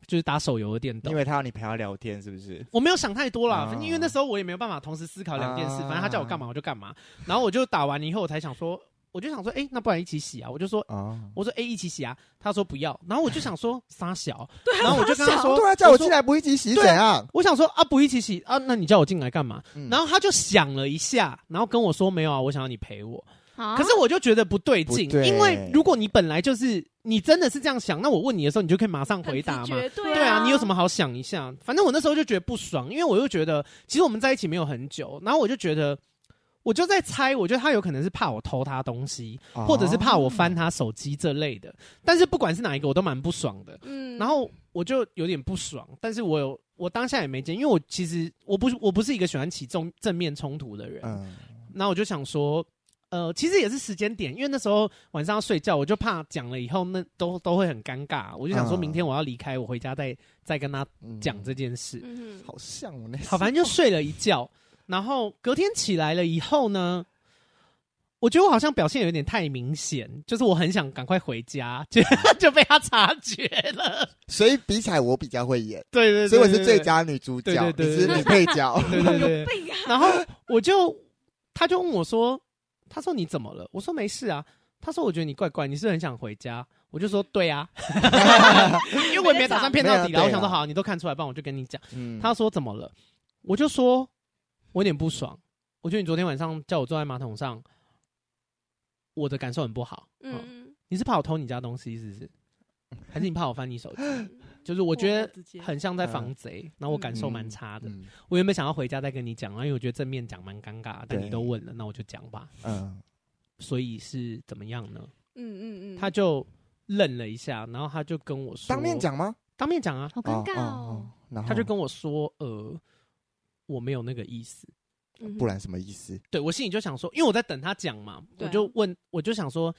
就是打手游的电动。因为他要你陪他聊天，是不是？我没有想太多啦，反正、哦、因为那时候我也没有办法同时思考两件事。哦、反正他叫我干嘛我就干嘛。然后我就打完以后，我才想说，我就想说，哎、欸，那不然一起洗啊？我就说，啊、我说，哎、欸，一起洗啊？他说不要。然后我就想说，傻小。对。然后我就跟他说，对啊，叫我进来不一起洗怎样？我想说啊，不一起洗啊？那你叫我进来干嘛？嗯、然后他就想了一下，然后跟我说，没有啊，我想要你陪我。可是我就觉得不对劲，对因为如果你本来就是你真的是这样想，那我问你的时候，你就可以马上回答嘛。对啊，对啊，你有什么好想一下？反正我那时候就觉得不爽，因为我又觉得其实我们在一起没有很久，然后我就觉得我就在猜，我觉得他有可能是怕我偷他东西，哦、或者是怕我翻他手机这类的。但是不管是哪一个，我都蛮不爽的。嗯，然后我就有点不爽，但是我有我当下也没见，因为我其实我不是我不是一个喜欢起正正面冲突的人。嗯，那我就想说。呃，其实也是时间点，因为那时候晚上要睡觉，我就怕讲了以后那都都会很尴尬，我就想说明天我要离开，我回家再再跟他讲这件事。嗯，好像我那好，反正就睡了一觉，然后隔天起来了以后呢，我觉得我好像表现有点太明显，就是我很想赶快回家，就 就被他察觉了。所以比起来我比较会演，对对，所以我是最佳女主角，你是女配角，对对对。然后我就他就问我说。他说你怎么了？我说没事啊。他说我觉得你怪怪，你是很想回家？我就说对啊，因为我也没打算骗到底了。我想说好，你都看出来，不然我就跟你讲。嗯、他说怎么了？我就说我有点不爽。我觉得你昨天晚上叫我坐在马桶上，我的感受很不好。嗯，嗯，你是怕我偷你家东西是不是？还是你怕我翻你手机？就是我觉得很像在防贼，然后我感受蛮差的。我原本想要回家再跟你讲，然后因为我觉得正面讲蛮尴尬，但你都问了，那我就讲吧。嗯，所以是怎么样呢？嗯嗯嗯，他就愣了一下，然后他就跟我说：“当面讲吗？当面讲啊，好尴尬哦。”他就跟我说：“呃，我没有那个意思，不然什么意思？”对，我心里就想说，因为我在等他讲嘛，我就问，我就想说。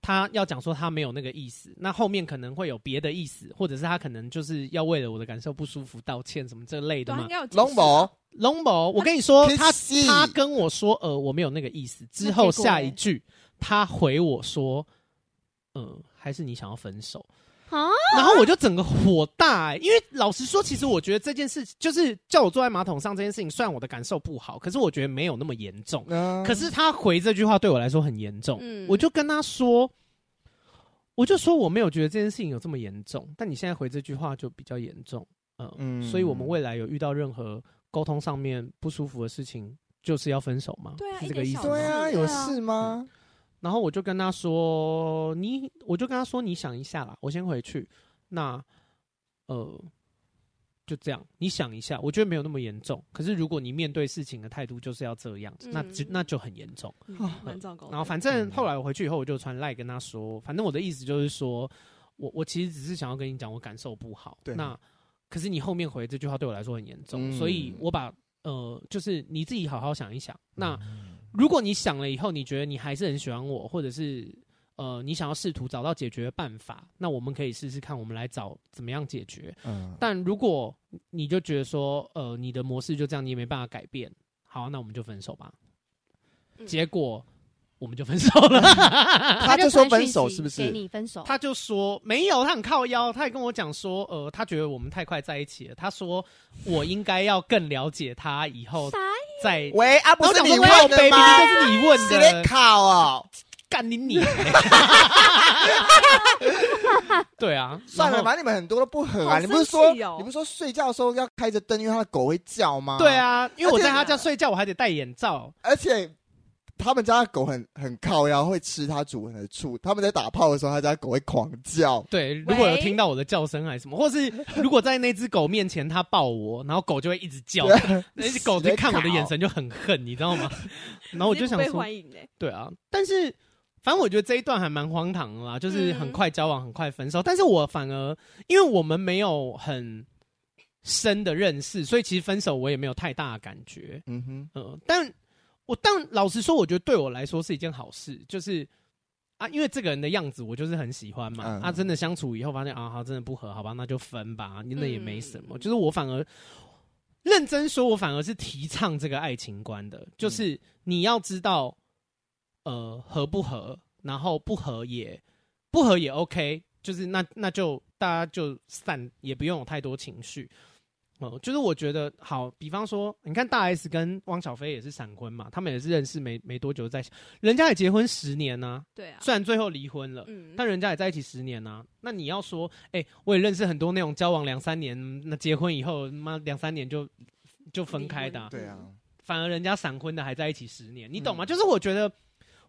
他要讲说他没有那个意思，那后面可能会有别的意思，或者是他可能就是要为了我的感受不舒服道歉什么这类的嘛。龙某，龙某，我跟你说，他他跟我说，呃，我没有那个意思。之后下一句，他回我说，呃，还是你想要分手？啊！然后我就整个火大，欸，因为老实说，其实我觉得这件事就是叫我坐在马桶上这件事情，虽然我的感受不好，可是我觉得没有那么严重。嗯、可是他回这句话对我来说很严重，嗯、我就跟他说，我就说我没有觉得这件事情有这么严重，但你现在回这句话就比较严重，呃、嗯，所以我们未来有遇到任何沟通上面不舒服的事情，就是要分手吗？对啊，是这个意思？对啊，有事吗？嗯然后我就跟他说：“你，我就跟他说，你想一下啦，我先回去。那，呃，就这样，你想一下，我觉得没有那么严重。可是如果你面对事情的态度就是要这样，嗯、那就那就很严重，蛮、嗯、糟糕。然后反正后来我回去以后，我就传赖跟他说，反正我的意思就是说，我我其实只是想要跟你讲，我感受不好。对，那可是你后面回这句话对我来说很严重，嗯、所以我把呃，就是你自己好好想一想。那。嗯”如果你想了以后，你觉得你还是很喜欢我，或者是呃，你想要试图找到解决的办法，那我们可以试试看，我们来找怎么样解决。嗯。但如果你就觉得说，呃，你的模式就这样，你也没办法改变，好，那我们就分手吧。嗯。结果我们就分手了。他就说分手是不是？给你分手。他就说没有，他很靠腰，他也跟我讲说，呃，他觉得我们太快在一起了。他说我应该要更了解他以后。在喂啊，不是你问的吗？就是你问的，靠哦，干你你！对啊，算了吧，你们很多都不合啊。你不是说你不是说睡觉的时候要开着灯，因为他的狗会叫吗？对啊，因为我在他家睡觉，我还得戴眼罩，而且。他们家的狗很很靠腰，会吃他主人的醋。他们在打炮的时候，他家狗会狂叫。对，如果有听到我的叫声还是什么，或是如果在那只狗面前他抱我，然后狗就会一直叫。那只狗在看我的眼神就很恨，你知道吗？然后我就想说，对啊。但是反正我觉得这一段还蛮荒唐的啦，就是很快交往，很快分手。但是我反而因为我们没有很深的认识，所以其实分手我也没有太大的感觉。嗯哼，嗯，但。我但老实说，我觉得对我来说是一件好事，就是啊，因为这个人的样子我就是很喜欢嘛。嗯、啊，真的相处以后发现啊，好，真的不合，好吧，那就分吧，那也没什么。嗯、就是我反而认真说，我反而是提倡这个爱情观的，就是你要知道，呃，合不合，然后不合也不合也 OK，就是那那就大家就散，也不用有太多情绪。哦、嗯，就是我觉得好，比方说，你看大 S 跟汪小菲也是闪婚嘛，他们也是认识没没多久在一起，人家也结婚十年呢、啊。对啊，虽然最后离婚了，嗯，但人家也在一起十年呢、啊。那你要说，哎、欸，我也认识很多那种交往两三年，那结婚以后妈两三年就就分开的、啊，对啊，反而人家闪婚的还在一起十年，你懂吗？嗯、就是我觉得，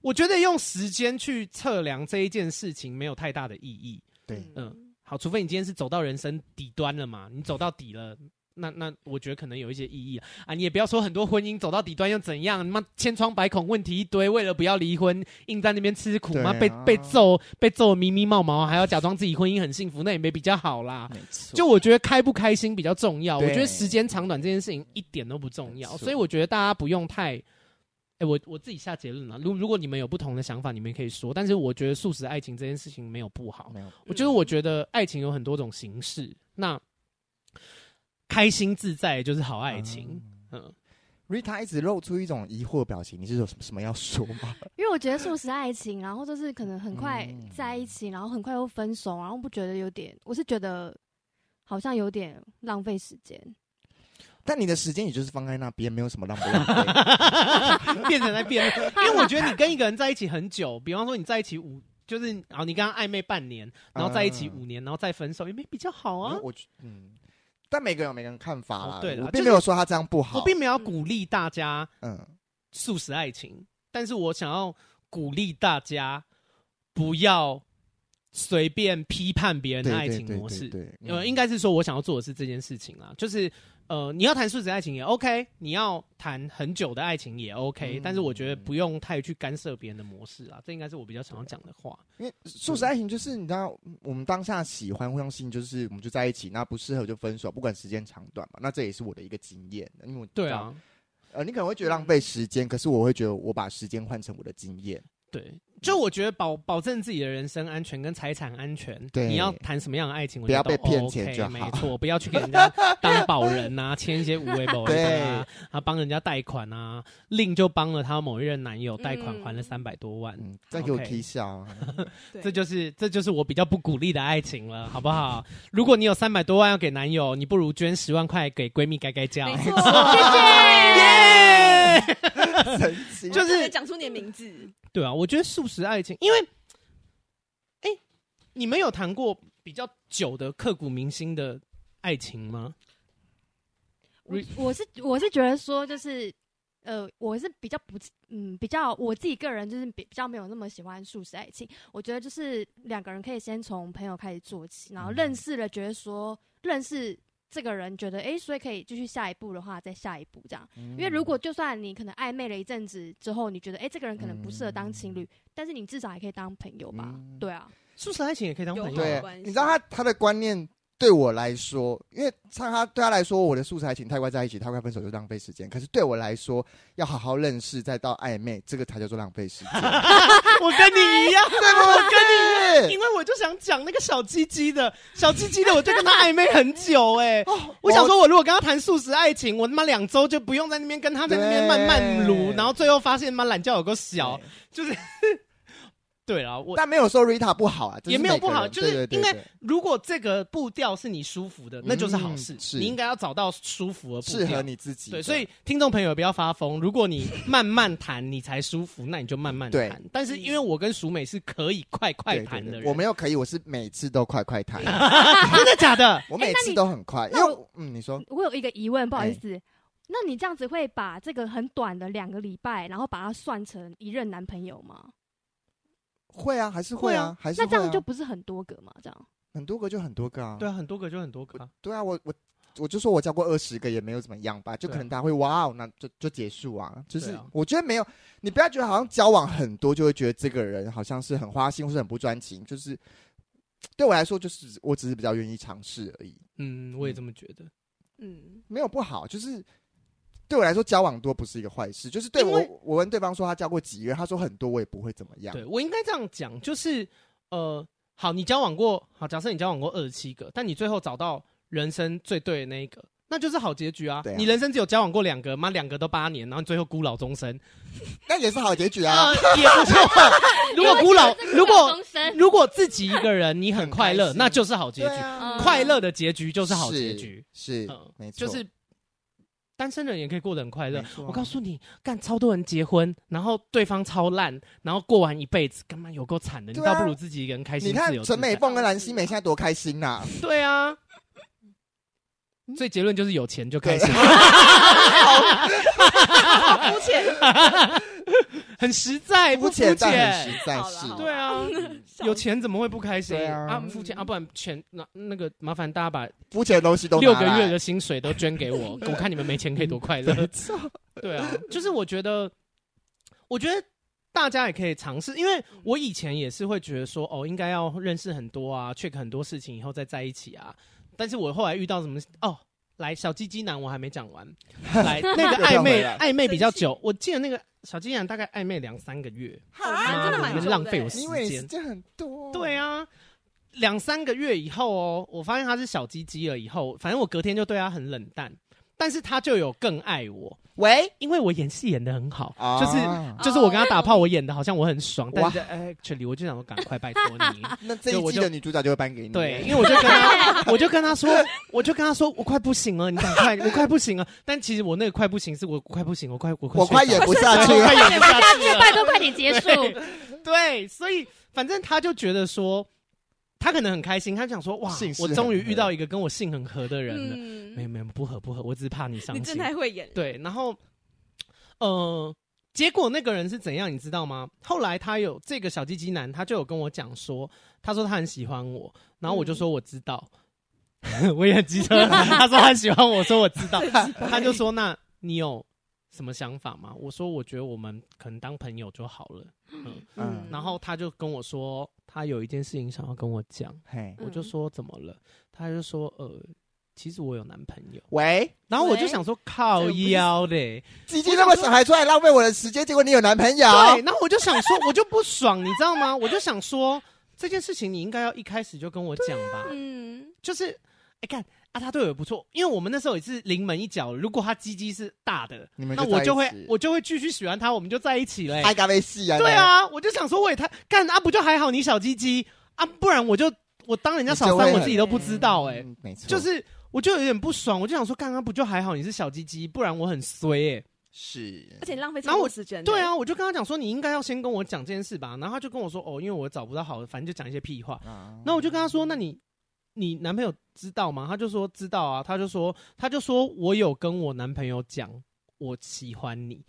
我觉得用时间去测量这一件事情没有太大的意义。对，嗯，好，除非你今天是走到人生底端了嘛，你走到底了。那那我觉得可能有一些意义啊，啊，你也不要说很多婚姻走到底端又怎样，你妈千疮百孔，问题一堆，为了不要离婚，硬在那边吃苦嘛，被被揍，被揍迷迷冒毛，还要假装自己婚姻很幸福，那也没比较好啦。没错，就我觉得开不开心比较重要，我觉得时间长短这件事情一点都不重要，所以我觉得大家不用太，哎、欸，我我自己下结论了，如如果你们有不同的想法，你们可以说，但是我觉得素食爱情这件事情没有不好，没有，我觉得我觉得爱情有很多种形式，那。开心自在就是好爱情。嗯，Rita 一直露出一种疑惑表情，你是有什么什么要说吗？因为我觉得速食爱情，然后就是可能很快在一起，然后很快又分手，然后不觉得有点？我是觉得好像有点浪费时间。但你的时间也就是放在那边，没有什么浪费，浪 费变成在变。因为我觉得你跟一个人在一起很久，比方说你在一起五，就是然后你跟他暧昧半年，然后在一起五年，然后再分手，也没比较好啊。我嗯。但每个人有每个人看法啦，哦、对了，我并没有说他这样不好，我并没有鼓励大家嗯。素食爱情，嗯、但是我想要鼓励大家不要随便批判别人的爱情模式，对，呃，应该是说我想要做的是这件事情啦，就是。呃，你要谈数字爱情也 OK，你要谈很久的爱情也 OK，嗯，但是我觉得不用太去干涉别人的模式啊，这应该是我比较想要讲的话。因为数字爱情就是你知道，我们当下喜欢互相吸引，就是我们就在一起，那不适合就分手，不管时间长短嘛。那这也是我的一个经验，因为我对啊，呃，你可能会觉得浪费时间，可是我会觉得我把时间换成我的经验。对，就我觉得保保证自己的人身安全跟财产安全，对，你要谈什么样的爱情，不要被骗钱就好，没错，不要去给人家当保人呐，签一些无为保人啊，啊，帮人家贷款啊，另就帮了他某一任男友贷款还了三百多万，再给我踢笑，这就是这就是我比较不鼓励的爱情了，好不好？如果你有三百多万要给男友，你不如捐十万块给闺蜜该该叫，没 错，谢谢，就是讲出你的名字。对啊，我觉得素食爱情，因为，哎，你们有谈过比较久的刻骨铭心的爱情吗？我我是我是觉得说，就是呃，我是比较不嗯，比较我自己个人就是比比较没有那么喜欢素食爱情。我觉得就是两个人可以先从朋友开始做起，然后认识了，觉得说认识。这个人觉得，哎，所以可以继续下一步的话，再下一步这样。因为如果就算你可能暧昧了一阵子之后，你觉得，哎，这个人可能不适合当情侣，但是你至少还可以当朋友吧？对啊，速食爱情也可以当朋友。对，你知道他他的观念对我来说，因为像他对他来说，我的素食爱情太快在一起，太快分手就浪费时间。可是对我来说，要好好认识再到暧昧，这个才叫做浪费时间。我跟你一样，对吗？我跟你。因为我就想讲那个小鸡鸡的，小鸡鸡的，我就跟他暧昧很久哎、欸。我想说，我如果跟他谈素食爱情，我他妈两周就不用在那边跟他在那边慢慢撸，然后最后发现妈懒觉有个小，就是。对啊，我但没有说 Rita 不好啊，也没有不好，就是因为如果这个步调是你舒服的，那就是好事。是你应该要找到舒服的步调，适合你自己。对，所以听众朋友不要发疯，如果你慢慢谈你才舒服，那你就慢慢谈。但是因为我跟淑美是可以快快谈的人，我没有可以，我是每次都快快谈。真的假的？我每次都很快。因为嗯，你说，我有一个疑问，不好意思，那你这样子会把这个很短的两个礼拜，然后把它算成一任男朋友吗？会啊，还是会啊，还是那这样就不是很多个嘛？这样很多个就很多个啊，对啊，很多个就很多个。对啊，我我我就说我交过二十个也没有怎么样吧，就可能大家会哇哦，那就就结束啊。就是我觉得没有，你不要觉得好像交往很多就会觉得这个人好像是很花心或是很不专情，就是对我来说就是我只是比较愿意尝试而已。嗯，我也这么觉得。嗯，没有不好，就是。对我来说，交往多不是一个坏事。就是对我，我问对方说他交过几个，他说很多，我也不会怎么样。对，我应该这样讲，就是呃，好，你交往过，好，假设你交往过二十七个，但你最后找到人生最对的那一个，那就是好结局啊。对啊，你人生只有交往过两个，妈两个都八年，然后你最后孤老终生，那也是好结局啊。呃、也不错。如果孤老，如果如果自己一个人你很快乐，那就是好结局。啊、快乐的结局就是好结局，是，是呃、没错，就是。单身人也可以过得很快乐。我告诉你，干超多人结婚，然后对方超烂，然后过完一辈子，干嘛有够惨的？你倒不如自己一个人开心。你看陈美凤跟蓝心湄现在多开心呐！对啊，所以结论就是有钱就开心。肤浅。很实在，不肤浅，但很实在是。对啊，有钱怎么会不开心？啊，肤浅啊，不然钱那那个麻烦大家把肤浅的东西都六个月的薪水都捐给我，我看你们没钱可以多快乐。对啊，就是我觉得，我觉得大家也可以尝试，因为我以前也是会觉得说，哦，应该要认识很多啊，check 很多事情以后再在一起啊。但是我后来遇到什么哦，来小鸡鸡男我还没讲完，来那个暧昧暧昧比较久，我记得那个。小鸡男大概暧昧两三个月，好啊，真的蛮浪费我时间，因为时间很多。对啊，两三个月以后哦，我发现他是小鸡鸡了以后，反正我隔天就对他很冷淡。但是他就有更爱我，喂，因为我演戏演的很好，就是就是我跟他打炮，我演的好像我很爽，但是哎，这里我就想说赶快拜托你，那这一季的女主角就会颁给你，对，因为我就跟他，我就跟他说，我就跟他说，我快不行了，你赶快，我快不行了，但其实我那个快不行是我快不行，我快我快我快演不下去，快演不下去，拜托快点结束，对，所以反正他就觉得说。他可能很开心，他想说：“哇，我终于遇到一个跟我性很合的人了。嗯”没有没有，不合不合，我只是怕你伤心。你真太会演。对，然后，呃，结果那个人是怎样，你知道吗？后来他有这个小鸡鸡男，他就有跟我讲说，他说他很喜欢我，然后我就说我知道，嗯、我也很机车。他说他喜欢我，说我知道，他就说那你有。什么想法吗？我说，我觉得我们可能当朋友就好了。嗯嗯，然后他就跟我说，他有一件事情想要跟我讲。嘿，我就说怎么了？他就说，呃，其实我有男朋友。喂，然后我就想说，靠腰的，鸡鸡那么小还出来浪费我的时间，结果你有男朋友。对，然后我就想说，我就不爽，你知道吗？我就想说，这件事情你应该要一开始就跟我讲吧。嗯，就是，哎，看啊，他对我也不错，因为我们那时候也是临门一脚。如果他鸡鸡是大的，那我就会我就会继续喜欢他，我们就在一起了。还敢被戏啊？对啊，我就想说，我也太干啊，不就还好？你小鸡鸡啊，不然我就。我当人家小三，我自己都不知道哎、欸，没错，就是我就有点不爽，我就想说，刚刚不就还好，你是小鸡鸡，不然我很衰哎、欸，是，而且浪费超多时间。对啊，我就跟他讲说，你应该要先跟我讲这件事吧，然后他就跟我说，哦，因为我找不到好的，反正就讲一些屁话。那、嗯、我就跟他说，那你你男朋友知道吗？他就说知道啊，他就说他就说我有跟我男朋友讲我喜欢你，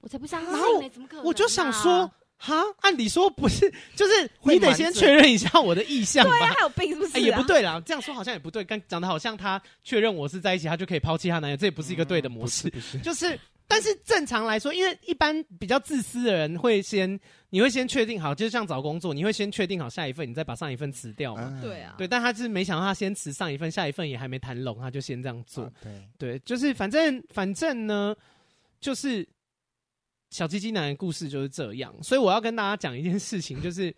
我才不相信，然后我就想说。哈，按理说不是，就是你得先确认一下我的意向吧。对啊，还有病是不是、啊？哎、欸，也不对啦，这样说好像也不对。刚讲的好像他确认我是在一起，他就可以抛弃他男友，这也不是一个对的模式。嗯、不是，不是就是，但是正常来说，因为一般比较自私的人会先，你会先确定好，就像找工作，你会先确定好下一份，你再把上一份辞掉嘛。对啊，对，但他是没想到他先辞上一份，下一份也还没谈拢，他就先这样做。啊、对，对，就是反正反正呢，就是。小鸡鸡男的故事就是这样，所以我要跟大家讲一件事情，就是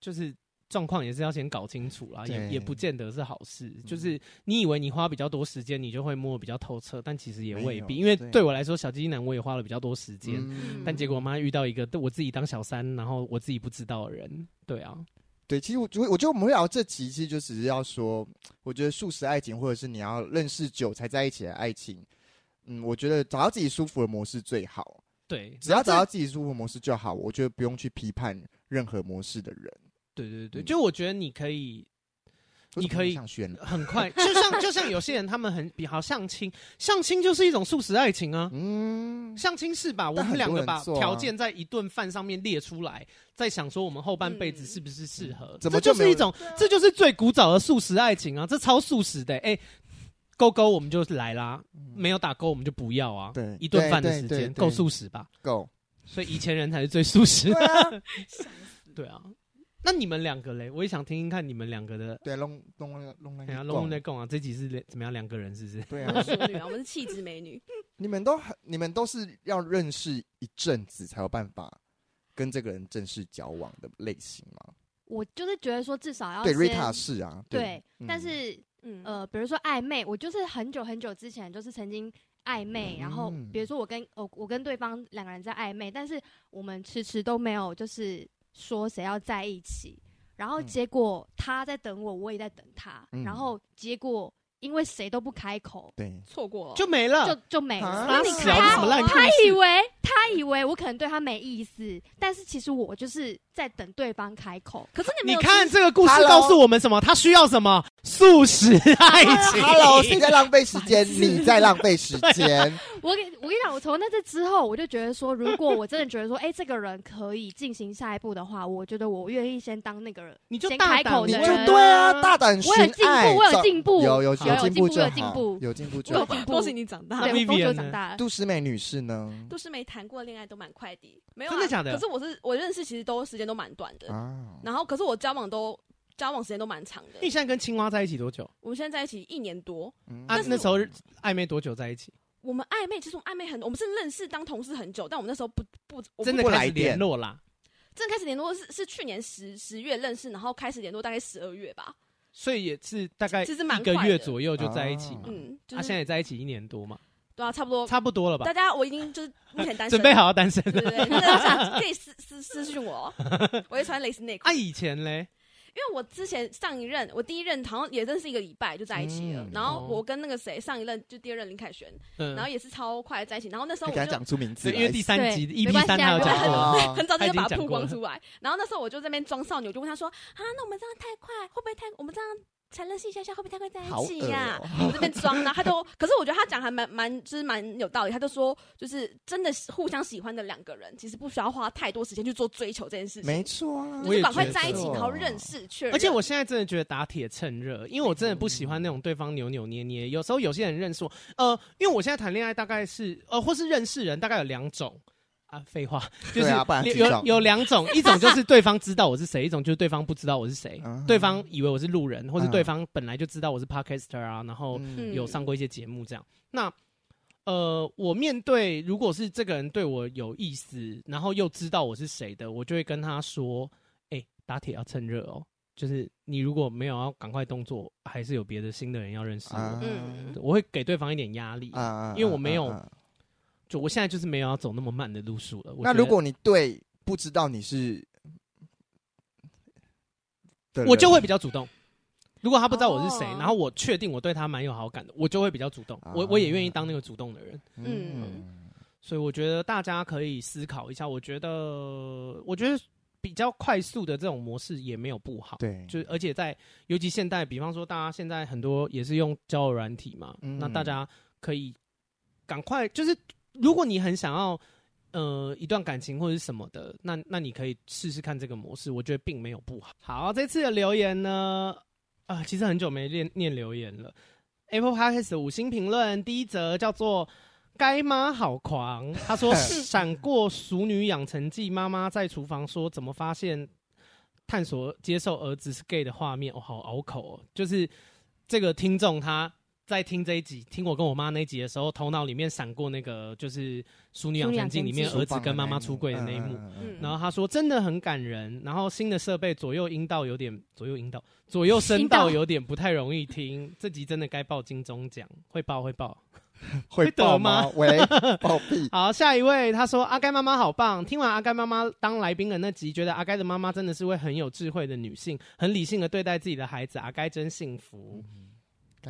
就是状况也是要先搞清楚啦，也也不见得是好事。就是你以为你花比较多时间，你就会摸得比较透彻，但其实也未必。因为对我来说，小鸡鸡男我也花了比较多时间，但结果我妈遇到一个我自己当小三，然后我自己不知道的人。对啊，对，其实我我我觉得我们会聊这集，其实就只是要说，我觉得素食爱情，或者是你要认识久才在一起的爱情。嗯，我觉得找到自己舒服的模式最好。对，只要找到自己舒服的模式就好。我觉得不用去批判任何模式的人。对对对，就我觉得你可以，你可以选很快，就像就像有些人他们很比好相亲，相亲就是一种素食爱情啊。嗯，相亲是吧？我们两个把条件在一顿饭上面列出来，在想说我们后半辈子是不是适合？怎么就是一种，这就是最古早的素食爱情啊！这超素食的，哎。勾勾，我们就来啦。没有打勾，我们就不要啊。对，一顿饭的时间够素食吧？够。所以以前人才是最素食的。对啊。那你们两个嘞？我也想听听看你们两个的。对，龙龙龙龙龙龙在共啊。这集是怎么样？两个人是不是？对啊。淑女啊我们是气质美女。你们都很，你们都是要认识一阵子才有办法跟这个人正式交往的类型吗？我就是觉得说，至少要对瑞塔是啊。对，但是。嗯呃，比如说暧昧，我就是很久很久之前就是曾经暧昧，嗯、然后比如说我跟我我跟对方两个人在暧昧，但是我们迟迟都没有就是说谁要在一起，然后结果他在等我，我也在等他，嗯、然后结果。因为谁都不开口，对，错过了就没了，就就没了。啊、那你看他，他以为他以为我可能对他没意思，但是其实我就是在等对方开口。可是你没有，你看这个故事告诉我们什么？他需要什么？素食爱情。Hello，谁在浪费时间？你在浪费时间。我给我跟你讲，我从那次之后，我就觉得说，如果我真的觉得说，哎、欸，这个人可以进行下一步的话，我觉得我愿意先当那个人，你就先开口的人，你就对啊，大胆。我有进步，我有进步，有有进步就有进步，有进步就好。恭喜你长大，对，恭喜我长大。杜诗美女士呢？杜诗美谈过恋爱都蛮快的，没有真的假的？可是我是我认识，其实都时间都蛮短的啊。然后，可是我交往都交往时间都蛮长的。你现在跟青蛙在一起多久？我们现在在一起一年多。啊，那时候暧昧多久在一起？我们暧昧，其实我们暧昧很，我们是认识当同事很久，但我们那时候不不，不真的开始联络啦。真的开始联络是是去年十十月认识，然后开始联络大概十二月吧。所以也是大概其实一个月左右就在一起嘛。嗯，他现在也在一起一年多嘛。对啊，差不多差不多了吧。大家我已经就是目前单身，准备好要单身，对对对，可以私私私讯我，我会穿蕾丝内裤。啊，以前嘞。因为我之前上一任，我第一任好像也认识一个礼拜就在一起了。然后我跟那个谁上一任就第二任林凯旋，然后也是超快在一起。然后那时候我就讲出名字，因为第三集一 P 三他有讲过，很早就把他曝光出来。然后那时候我就在那边装少女，我就问他说：“啊，那我们这样太快，会不会太我们这样？”才认识一下下，会不会太快在一起呀？我这边装呢，他都，可是我觉得他讲还蛮蛮，就是蛮有道理。他就说，就是真的互相喜欢的两个人，其实不需要花太多时间去做追求这件事情。没错啊，就是赶快在一起，然后认识确认。而且我现在真的觉得打铁趁热，因为我真的不喜欢那种对方扭扭捏捏。有时候有些人认识我，呃，因为我现在谈恋爱大概是呃，或是认识人大概有两种，啊，废话，就是啊、有有两种，一种就是对方知道我是谁，一种就是对方不知道我是谁。嗯、对方以为我是路人，或是对方本来就知道我是 podcaster 啊，然后有上过一些节目这样。嗯、那呃，我面对如果是这个人对我有意思，然后又知道我是谁的，我就会跟他说：“哎、欸，打铁要趁热哦，就是你如果没有要赶快动作，还是有别的新的人要认识我。嗯”我会给对方一点压力，因为我没有。就我现在就是没有要走那么慢的路数了。那如果你对不知道你是，我就会比较主动。如果他不知道我是谁，然后我确定我对他蛮有好感的，我就会比较主动。我我也愿意当那个主动的人。嗯，所以我觉得大家可以思考一下。我觉得，我觉得比较快速的这种模式也没有不好。对，就而且在尤其现代，比方说大家现在很多也是用交友软体嘛，那大家可以赶快就是。如果你很想要，呃，一段感情或者是什么的，那那你可以试试看这个模式，我觉得并没有不好。好，这次的留言呢，啊、呃，其实很久没念念留言了。Apple Podcast 的五星评论，第一则叫做“该妈好狂”，他说：“闪过熟女养成记，妈妈在厨房说怎么发现探索接受儿子是 gay 的画面，哦，好拗口哦。”就是这个听众他。在听这一集，听我跟我妈那一集的时候，头脑里面闪过那个就是《淑女养成记》里面儿子跟妈妈出柜的那一幕，然后他说真的很感人。然后新的设备左右音道有点左右音道左右声道有点不太容易听，这集真的该报金钟奖，会报会报 会得吗？喂！好，下一位他说阿该妈妈好棒，听完阿该妈妈当来宾的那集，觉得阿该的妈妈真的是位很有智慧的女性，很理性的对待自己的孩子，阿该真幸福。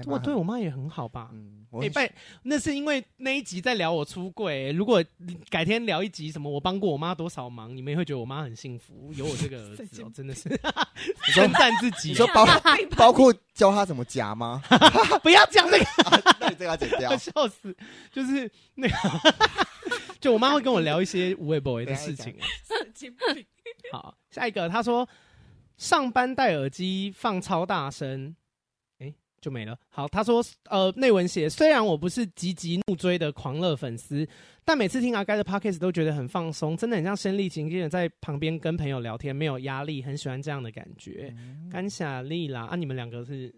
我对我妈也很好吧？嗯，哎，拜，那是因为那一集在聊我出柜。如果改天聊一集什么，我帮过我妈多少忙，你们也会觉得我妈很幸福，有我这个儿子哦，真的是 称赞自己。你说包 包括教他怎么夹吗？不要讲那个，那你这个要剪掉，笑死！就是那个，就我妈会跟我聊一些无微不微的事情。好，下一个，他说上班戴耳机放超大声。就没了。好，他说，呃，内文写，虽然我不是积极怒追的狂热粉丝，但每次听阿该的 podcast 都觉得很放松，真的很像身历其境的在旁边跟朋友聊天，没有压力，很喜欢这样的感觉。感谢丽啦，啊，你们两个是，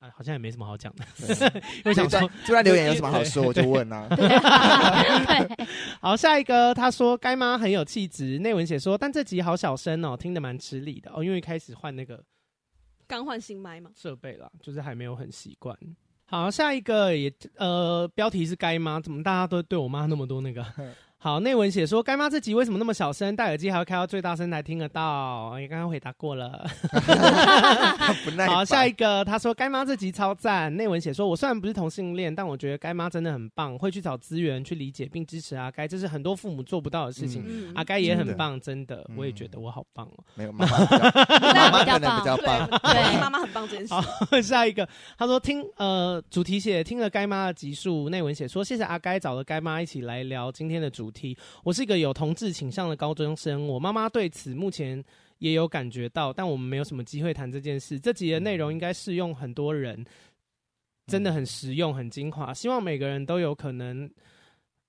啊，好像也没什么好讲的。我想说，就在留言有什么好说，我就问啊。好，下一个，他说该妈很有气质，内文写说，但这集好小声哦，听得蛮吃力的哦，因为开始换那个。刚换新麦吗，设备啦，就是还没有很习惯。好，下一个也呃，标题是该吗，怎么大家都对我妈那么多那个？好，内文写说，该妈这集为什么那么小声？戴耳机还要开到最大声才听得到。也刚刚回答过了。好，下一个他说，该妈这集超赞。内文写说，我虽然不是同性恋，但我觉得该妈真的很棒，会去找资源去理解并支持阿该，这是很多父母做不到的事情。嗯、阿该也很棒，真的，真的我也觉得我好棒哦。没有妈妈，妈妈可能比较棒。对，妈妈很棒，真是。好，下一个他说听呃主题写听了该妈的集数，内文写说谢谢阿该找了该妈一起来聊今天的主。主题，我是一个有同志倾向的高中生，我妈妈对此目前也有感觉到，但我们没有什么机会谈这件事。这集的内容应该适用很多人，真的很实用、很精华。希望每个人都有可能，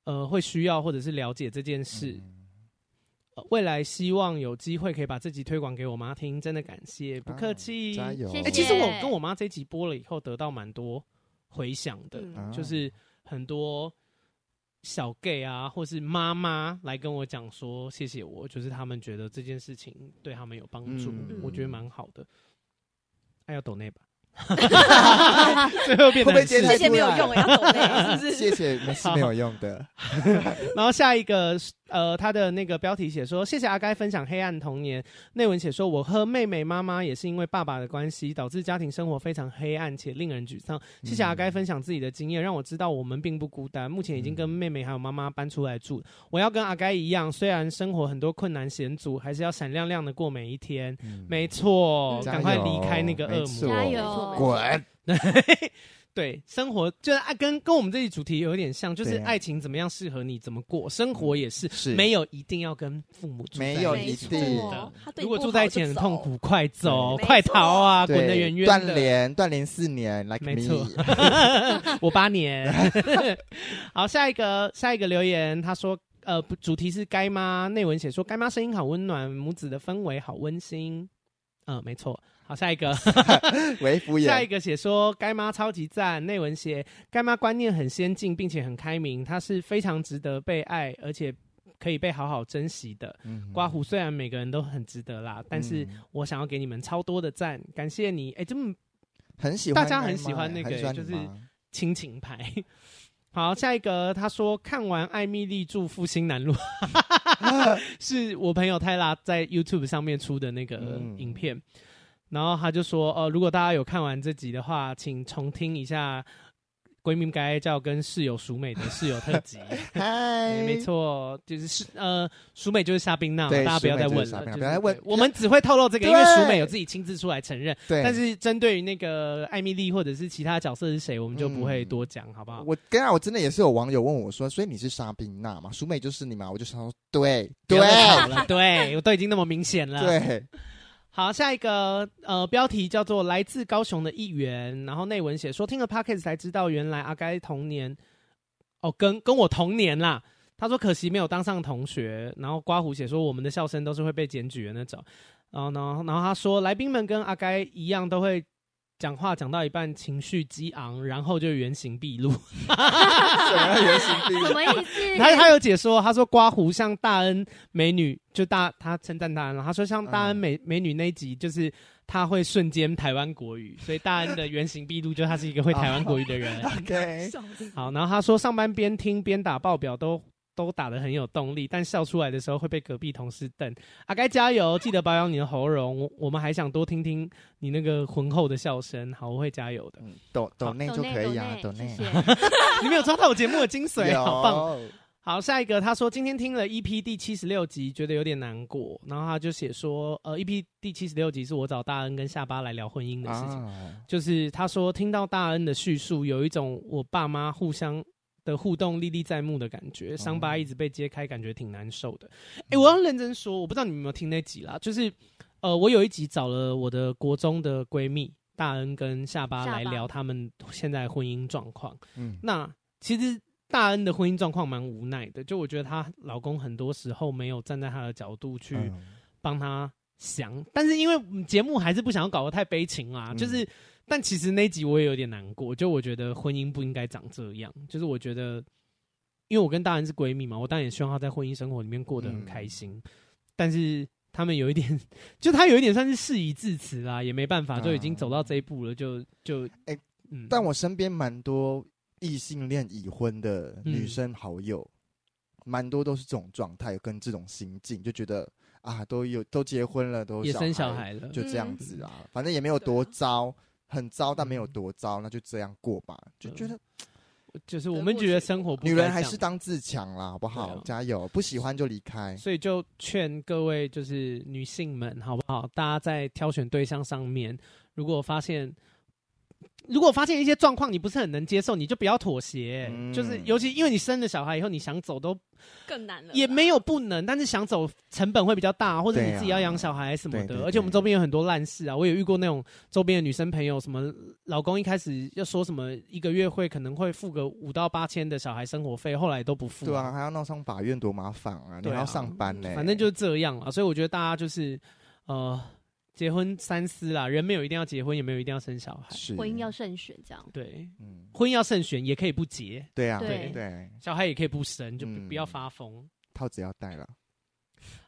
呃，会需要或者是了解这件事。呃、未来希望有机会可以把这集推广给我妈听，真的感谢，不客气，加油！哎、欸，其实我跟我妈这集播了以后，得到蛮多回响的，嗯、就是很多。小 gay 啊，或是妈妈来跟我讲说谢谢我，就是他们觉得这件事情对他们有帮助，嗯、我觉得蛮好的。还要抖内吧。最后变成谢谢没有用，要抖内是不是？谢谢没是没有用的。然后下一个。呃，他的那个标题写说：“谢谢阿该分享黑暗童年。”内文写说：“我和妹妹妈妈也是因为爸爸的关系，导致家庭生活非常黑暗且令人沮丧。谢谢阿该分享自己的经验，让我知道我们并不孤单。目前已经跟妹妹还有妈妈搬出来住。我要跟阿该一样，虽然生活很多困难险阻，还是要闪亮亮的过每一天。嗯、没错，赶快离开那个恶魔，加油，滚！” 对，生活就是爱跟跟我们这一主题有点像，就是爱情怎么样适合你怎么过，生活也是，是没有一定要跟父母住在一起，没有一定的。如果住在一起很痛苦，快走，快逃啊，滚得远远的。断联，断联四年，like me，没错，我八年。好，下一个下一个留言，他说呃，主题是该妈，内文写说该妈声音好温暖，母子的氛围好温馨。嗯，没错。好，下一个，为敷衍。下一个写说该妈超级赞，内文写该妈观念很先进，并且很开明，她是非常值得被爱，而且可以被好好珍惜的。嗯，刮胡虽然每个人都很值得啦，但是我想要给你们超多的赞，感谢你。哎，这么很喜欢，大家很喜欢那个，就是亲情牌。好，下一个他说看完艾米丽住复兴南路，是我朋友泰拉在 YouTube 上面出的那个影片，嗯、然后他就说，呃，如果大家有看完这集的话，请重听一下。闺蜜该叫跟室友淑美的室友特辑，嗨、欸，没错，就是是呃，淑美就是夏冰娜，大家不要再问了，不要再问，我们只会透露这个，因为淑美有自己亲自出来承认，对，但是针对于那个艾米丽或者是其他角色是谁，我们就不会多讲，嗯、好不好？我刚才我真的也是有网友问我说，所以你是沙冰娜嘛？淑美就是你嘛？我就想说，对，对，对我都已经那么明显了，对。好，下一个呃标题叫做“来自高雄的议员”，然后内文写说听了 Podcast 才知道，原来阿该童年哦跟跟我同年啦。他说可惜没有当上同学，然后刮胡写说我们的笑声都是会被检举的那种。然后呢，然后他说来宾们跟阿该一样都会。讲话讲到一半情绪激昂，然后就原形毕露。什么原形毕露？什么意思？他他有解说，他说刮胡像大恩美女，就大他称赞大恩了。他说像大恩美、嗯、美女那一集，就是他会瞬间台湾国语，所以大恩的原形毕露，就他是一个会台湾国语的人。Oh, OK，好，然后他说上班边听边打报表都。都打得很有动力，但笑出来的时候会被隔壁同事瞪。阿该加油，记得保养你的喉咙。我我们还想多听听你那个浑厚的笑声。好，我会加油的。抖抖内就可以啊，抖内。你没有抓到我节目的精髓，好棒。好，下一个他说今天听了 EP 第七十六集，觉得有点难过。然后他就写说，呃，EP 第七十六集是我找大恩跟下巴来聊婚姻的事情，啊、就是他说听到大恩的叙述，有一种我爸妈互相。的互动历历在目的感觉，伤疤一直被揭开，感觉挺难受的。哎、欸，我要认真说，我不知道你们有没有听那集啦，就是呃，我有一集找了我的国中的闺蜜大恩跟下巴来聊他们现在婚姻状况。嗯，那其实大恩的婚姻状况蛮无奈的，就我觉得她老公很多时候没有站在她的角度去帮她想，但是因为节目还是不想要搞得太悲情啊，就是。但其实那集我也有点难过，就我觉得婚姻不应该长这样。就是我觉得，因为我跟大人是闺蜜嘛，我当然也希望她在婚姻生活里面过得很开心。嗯、但是他们有一点，就他有一点算是事已至此啦，也没办法，就已经走到这一步了，就就哎，欸嗯、但我身边蛮多异性恋已婚的女生好友，蛮、嗯、多都是这种状态，跟这种心境，就觉得啊，都有都结婚了，都也生小孩了，就这样子啊，嗯、反正也没有多糟。很糟，但没有多糟，那就这样过吧。就觉得，就是我们觉得生活不，女人还是当自强啦，好不好？加油，不喜欢就离开。所以就劝各位就是女性们，好不好？大家在挑选对象上面，如果发现。如果发现一些状况你不是很能接受，你就不要妥协。嗯、就是尤其因为你生了小孩以后，你想走都更难了。也没有不能，但是想走成本会比较大，或者你自己要养小孩什么的。而且我们周边有很多烂事啊，我也遇过那种周边的女生朋友，什么老公一开始要说什么一个月会可能会付个五到八千的小孩生活费，后来都不付。对啊，还要闹上法院，多麻烦啊！你还要上班呢、欸。反正就是这样啊，所以我觉得大家就是呃。结婚三思啦，人没有一定要结婚，也没有一定要生小孩，是。婚姻要慎选，这样。对，嗯，婚姻要慎选，也可以不结，对啊，对。对，小孩也可以不生，就不，不要发疯，套子要戴了。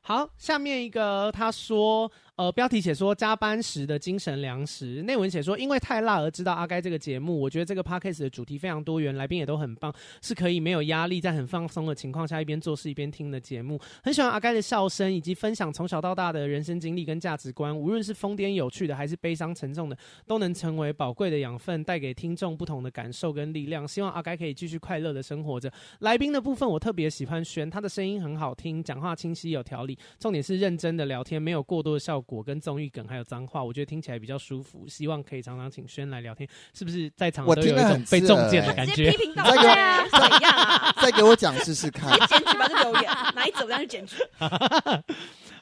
好，下面一个他说，呃，标题写说加班时的精神粮食，内文写说因为太辣而知道阿该这个节目，我觉得这个 podcast 的主题非常多元，来宾也都很棒，是可以没有压力，在很放松的情况下一边做事一边听的节目。很喜欢阿该的笑声，以及分享从小到大的人生经历跟价值观，无论是疯癫有趣的，还是悲伤沉重的，都能成为宝贵的养分，带给听众不同的感受跟力量。希望阿该可以继续快乐的生活着。来宾的部分我特别喜欢轩，他的声音很好听，讲话清晰有条理。重点是认真的聊天，没有过多的效果跟综艺梗，还有脏话，我觉得听起来比较舒服。希望可以常常请轩来聊天，是不是在场都有一种被中箭的感觉？批评 到对啊，怎样啊？再给我讲试试看。你检举吧，这留言哪一组让你检举？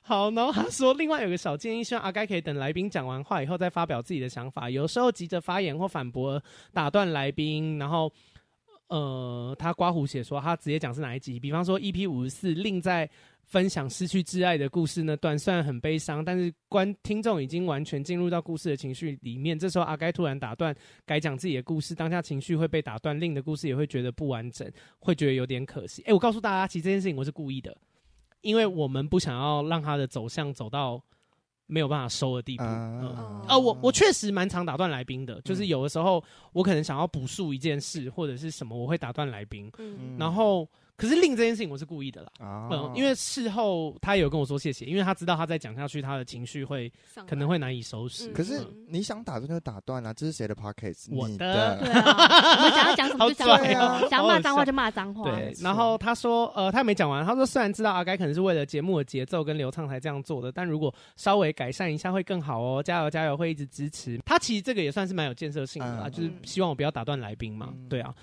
好，然后他说，另外有个小建议，希望阿该可以等来宾讲完话以后再发表自己的想法。有时候急着发言或反驳，打断来宾，然后。呃，他刮胡写说他直接讲是哪一集，比方说 EP 五十四，令在。分享失去挚爱的故事呢，短虽然很悲伤，但是观听众已经完全进入到故事的情绪里面。这时候阿该突然打断，改讲自己的故事，当下情绪会被打断，令的故事也会觉得不完整，会觉得有点可惜。诶、我告诉大家，其实这件事情我是故意的，因为我们不想要让他的走向走到没有办法收的地步。嗯，呃，呃我我确实蛮常打断来宾的，就是有的时候我可能想要补述一件事或者是什么，我会打断来宾，嗯，然后。可是令这件事情我是故意的啦，嗯、哦，因为事后他也有跟我说谢谢，因为他知道他再讲下去，他的情绪会可能会难以收拾。可是你想打断就打断啊，这是谁的 podcast？我的，对啊，我们想要讲什么就讲什么，啊、想要骂脏话就骂脏话。对，然后他说，呃，他没讲完，他说虽然知道阿该可能是为了节目的节奏跟流畅才这样做的，但如果稍微改善一下会更好哦，加油加油，会一直支持。他其实这个也算是蛮有建设性的啦，嗯、就是希望我不要打断来宾嘛，嗯、对啊。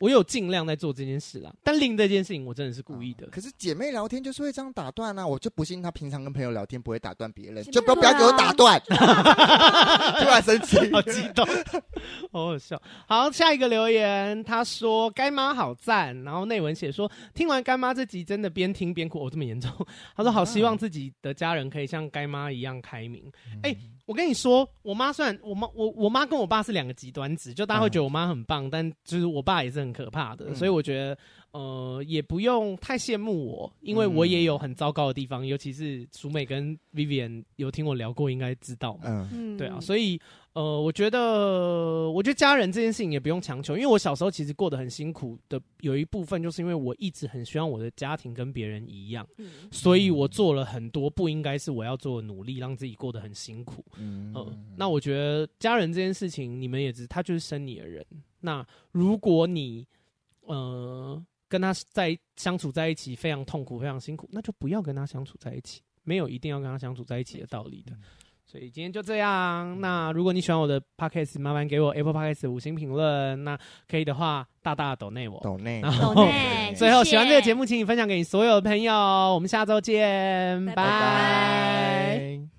我有尽量在做这件事啦，但另这件事情我真的是故意的。可是姐妹聊天就是会这样打断啊，我就不信她平常跟朋友聊天不会打断别人，就不要不要给我打断，突然生气，好激动，好好笑。好，下一个留言，他说干妈好赞，然后内文写说听完干妈这集真的边听边哭，哦这么严重。他说好希望自己的家人可以像干妈一样开明。哎、嗯。欸我跟你说，我妈虽然我妈我我妈跟我爸是两个极端值，就大家会觉得我妈很棒，嗯、但就是我爸也是很可怕的，嗯、所以我觉得呃也不用太羡慕我，因为我也有很糟糕的地方，嗯、尤其是淑美跟 Vivian 有听我聊过，应该知道嘛，嗯，对啊，所以。呃，我觉得，我觉得家人这件事情也不用强求，因为我小时候其实过得很辛苦的，有一部分就是因为我一直很希望我的家庭跟别人一样，嗯、所以我做了很多不应该是我要做的努力，让自己过得很辛苦。嗯、呃，那我觉得家人这件事情，你们也知，他就是生你的人。那如果你呃跟他在相处在一起非常痛苦、非常辛苦，那就不要跟他相处在一起，没有一定要跟他相处在一起的道理的。所以今天就这样。那如果你喜欢我的 podcast，麻烦给我 Apple Podcast 五星评论。那可以的话，大大的抖内我。抖内。然后 最后喜欢这个节目，请你分享给你所有的朋友。我们下周见，拜拜。